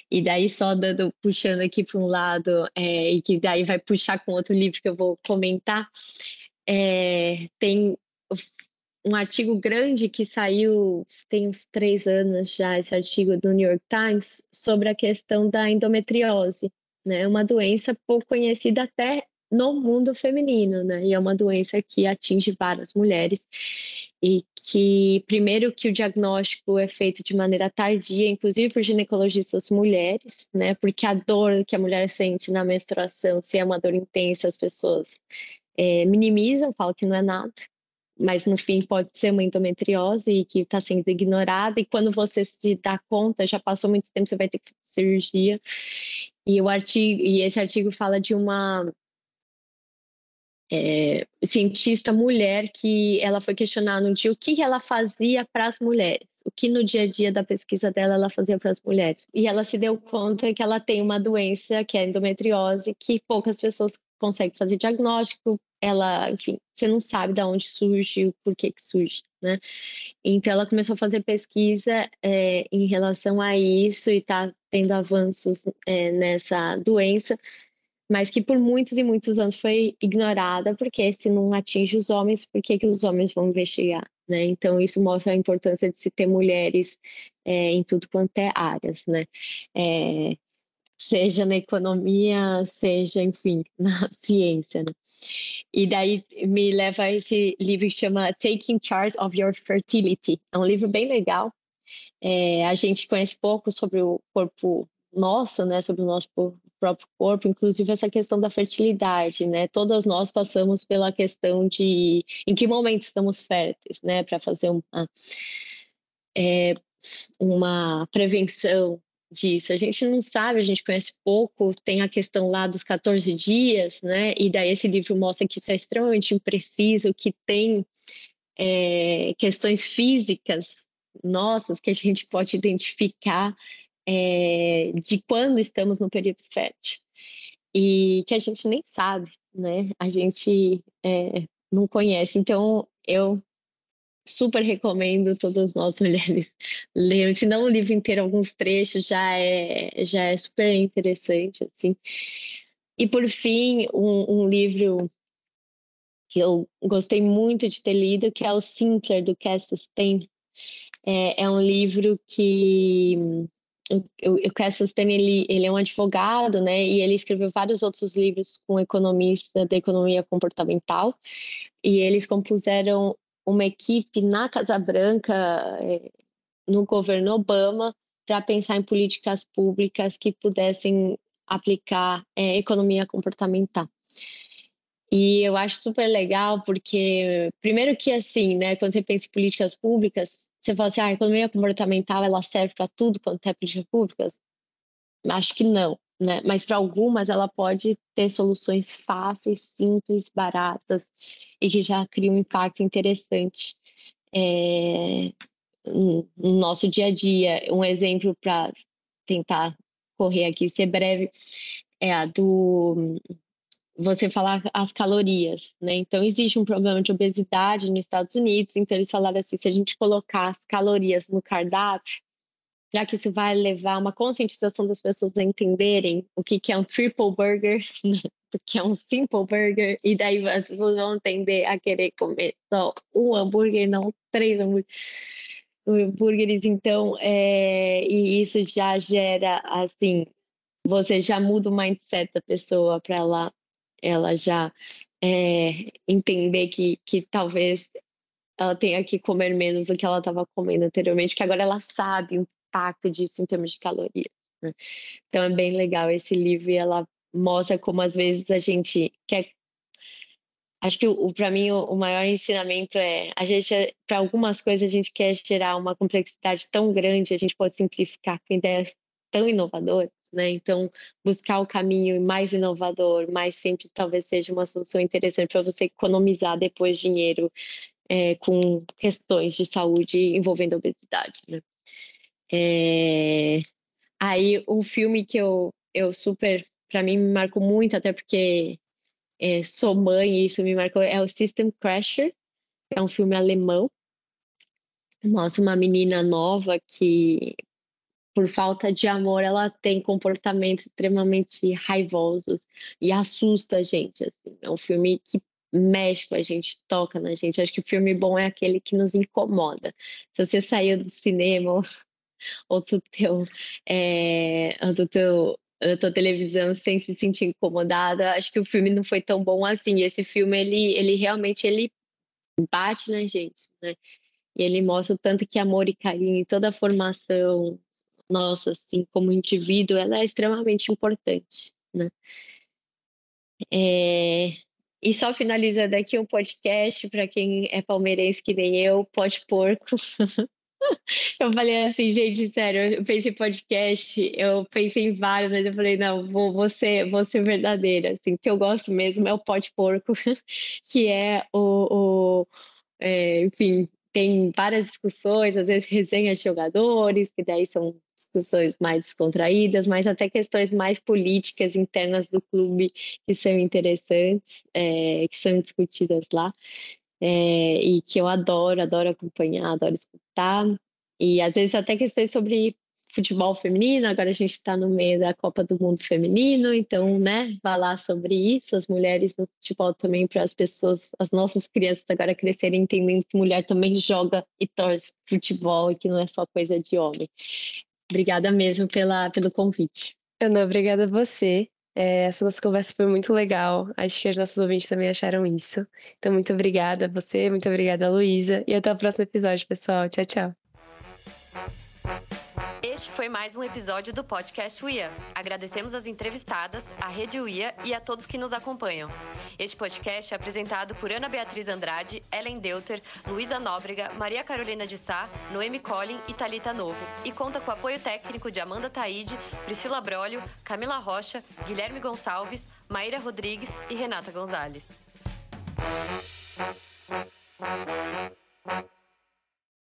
Speaker 4: E daí só dando, puxando aqui para um lado, é, e que daí vai puxar com outro livro que eu vou comentar, é, tem um artigo grande que saiu tem uns três anos já, esse artigo do New York Times, sobre a questão da endometriose, né? Uma doença pouco conhecida até no mundo feminino, né? E é uma doença que atinge várias mulheres e que, primeiro, que o diagnóstico é feito de maneira tardia, inclusive por ginecologistas mulheres, né? Porque a dor que a mulher sente na menstruação, se é uma dor intensa, as pessoas é, minimizam, falam que não é nada, mas no fim pode ser uma endometriose que está sendo ignorada, e quando você se dá conta, já passou muito tempo, você vai ter que fazer cirurgia. E, o artigo, e esse artigo fala de uma é, cientista mulher que ela foi questionada um dia o que ela fazia para as mulheres, o que no dia a dia da pesquisa dela ela fazia para as mulheres. E ela se deu conta que ela tem uma doença que é endometriose, que poucas pessoas conseguem fazer diagnóstico, ela, enfim, você não sabe de onde surge, o porquê que surge, né? Então ela começou a fazer pesquisa é, em relação a isso e está tendo avanços é, nessa doença, mas que por muitos e muitos anos foi ignorada, porque se não atinge os homens, por que, que os homens vão investigar? Né? Então, isso mostra a importância de se ter mulheres é, em tudo quanto é áreas, né? É, seja na economia, seja, enfim, na ciência. Né? E daí me leva a esse livro que chama Taking Charge of Your Fertility. É um livro bem legal. É, a gente conhece pouco sobre o corpo nosso, né, sobre o nosso próprio corpo, inclusive essa questão da fertilidade, né? Todas nós passamos pela questão de em que momento estamos férteis, né, para fazer uma é, uma prevenção disso. A gente não sabe, a gente conhece pouco, tem a questão lá dos 14 dias, né? E daí esse livro mostra que isso é extremamente impreciso, que tem é, questões físicas nossas que a gente pode identificar é, de quando estamos no período fértil. E que a gente nem sabe, né? A gente é, não conhece. Então, eu super recomendo todas nós mulheres lerem, se não o livro inteiro, alguns trechos já é, já é super interessante, assim. E por fim, um, um livro que eu gostei muito de ter lido, que é o Simpler, do Cass Stein. É, é um livro que o Cass Stein, ele, ele é um advogado, né, e ele escreveu vários outros livros com economista da economia comportamental, e eles compuseram uma equipe na Casa Branca, é, no governo Obama, para pensar em políticas públicas que pudessem aplicar é, economia comportamental. E eu acho super legal porque, primeiro que assim, né, quando você pensa em políticas públicas, você fala assim, ah, a economia comportamental ela serve para tudo quanto é políticas públicas? Acho que não, né? Mas para algumas ela pode ter soluções fáceis, simples, baratas e que já criam um impacto interessante é, no nosso dia a dia. Um exemplo para tentar correr aqui, ser breve, é a do você falar as calorias, né? Então existe um problema de obesidade nos Estados Unidos, então eles falaram assim, se a gente colocar as calorias no cardápio, já que isso vai levar uma conscientização das pessoas a entenderem o que, que é um triple burger, o que é um simple burger, e daí as pessoas vão entender a querer comer só um hambúrguer, não três hambúrgueres. Então, é, e isso já gera, assim, você já muda o mindset da pessoa para ela, ela já é, entender que, que talvez ela tenha que comer menos do que ela estava comendo anteriormente, que agora ela sabe impacto disso em termos de calorias. Né? Então é bem legal esse livro e ela mostra como às vezes a gente quer. Acho que para mim o, o, maior ensinamento é a gente para algumas coisas a gente quer gerar uma complexidade tão grande, a gente pode simplificar com ideias tão inovadoras, né? Então buscar o caminho mais inovador, mais simples, talvez seja uma solução interessante para você economizar depois dinheiro é, com questões de saúde envolvendo obesidade, né? É... Aí, um filme que eu, eu super, para mim, me marcou muito, até porque é, sou mãe e isso me marcou, é o System Crasher, é um filme alemão. Mostra uma menina nova que, por falta de amor, ela tem comportamentos extremamente raivosos e assusta a gente. Assim. É um filme que mexe com a gente, toca na gente. Acho que o filme bom é aquele que nos incomoda. Se você saiu do cinema ou do teu, é, do teu da tua televisão sem se sentir incomodada, acho que o filme não foi tão bom assim. Esse filme ele, ele realmente ele bate na gente, né? E ele mostra o tanto que amor e carinho toda a formação nossa, assim, como indivíduo, ela é extremamente importante, né? É... E só finalizando aqui um podcast para quem é palmeirense que nem eu, pode porco. Eu falei assim, gente, sério, eu pensei em podcast, eu pensei em vários, mas eu falei, não, vou, vou, ser, vou ser verdadeira, assim, o que eu gosto mesmo é o pote porco, que é o, o é, enfim, tem várias discussões, às vezes resenhas de jogadores, que daí são discussões mais descontraídas, mas até questões mais políticas internas do clube que são interessantes, é, que são discutidas lá é, e que eu adoro, adoro acompanhar, adoro escutar. E às vezes até questões sobre futebol feminino, agora a gente está no meio da Copa do Mundo Feminino, então, né, falar sobre isso, as mulheres no futebol também, para as pessoas, as nossas crianças agora crescerem entendendo que mulher também joga e torce futebol e que não é só coisa de homem. Obrigada mesmo pela, pelo convite.
Speaker 3: Ana, obrigada a você. É, essa nossa conversa foi muito legal. Acho que os nossos ouvintes também acharam isso. Então, muito obrigada a você, muito obrigada a Luísa. E até o próximo episódio, pessoal. Tchau, tchau.
Speaker 1: Este foi mais um episódio do podcast UIA. Agradecemos as entrevistadas, a Rede UIA e a todos que nos acompanham. Este podcast é apresentado por Ana Beatriz Andrade, Ellen Deuter, Luísa Nóbrega, Maria Carolina de Sá, Noemi Collin e Talita Novo. E conta com o apoio técnico de Amanda Taide, Priscila Brolio, Camila Rocha, Guilherme Gonçalves, Maíra Rodrigues e Renata Gonzalez.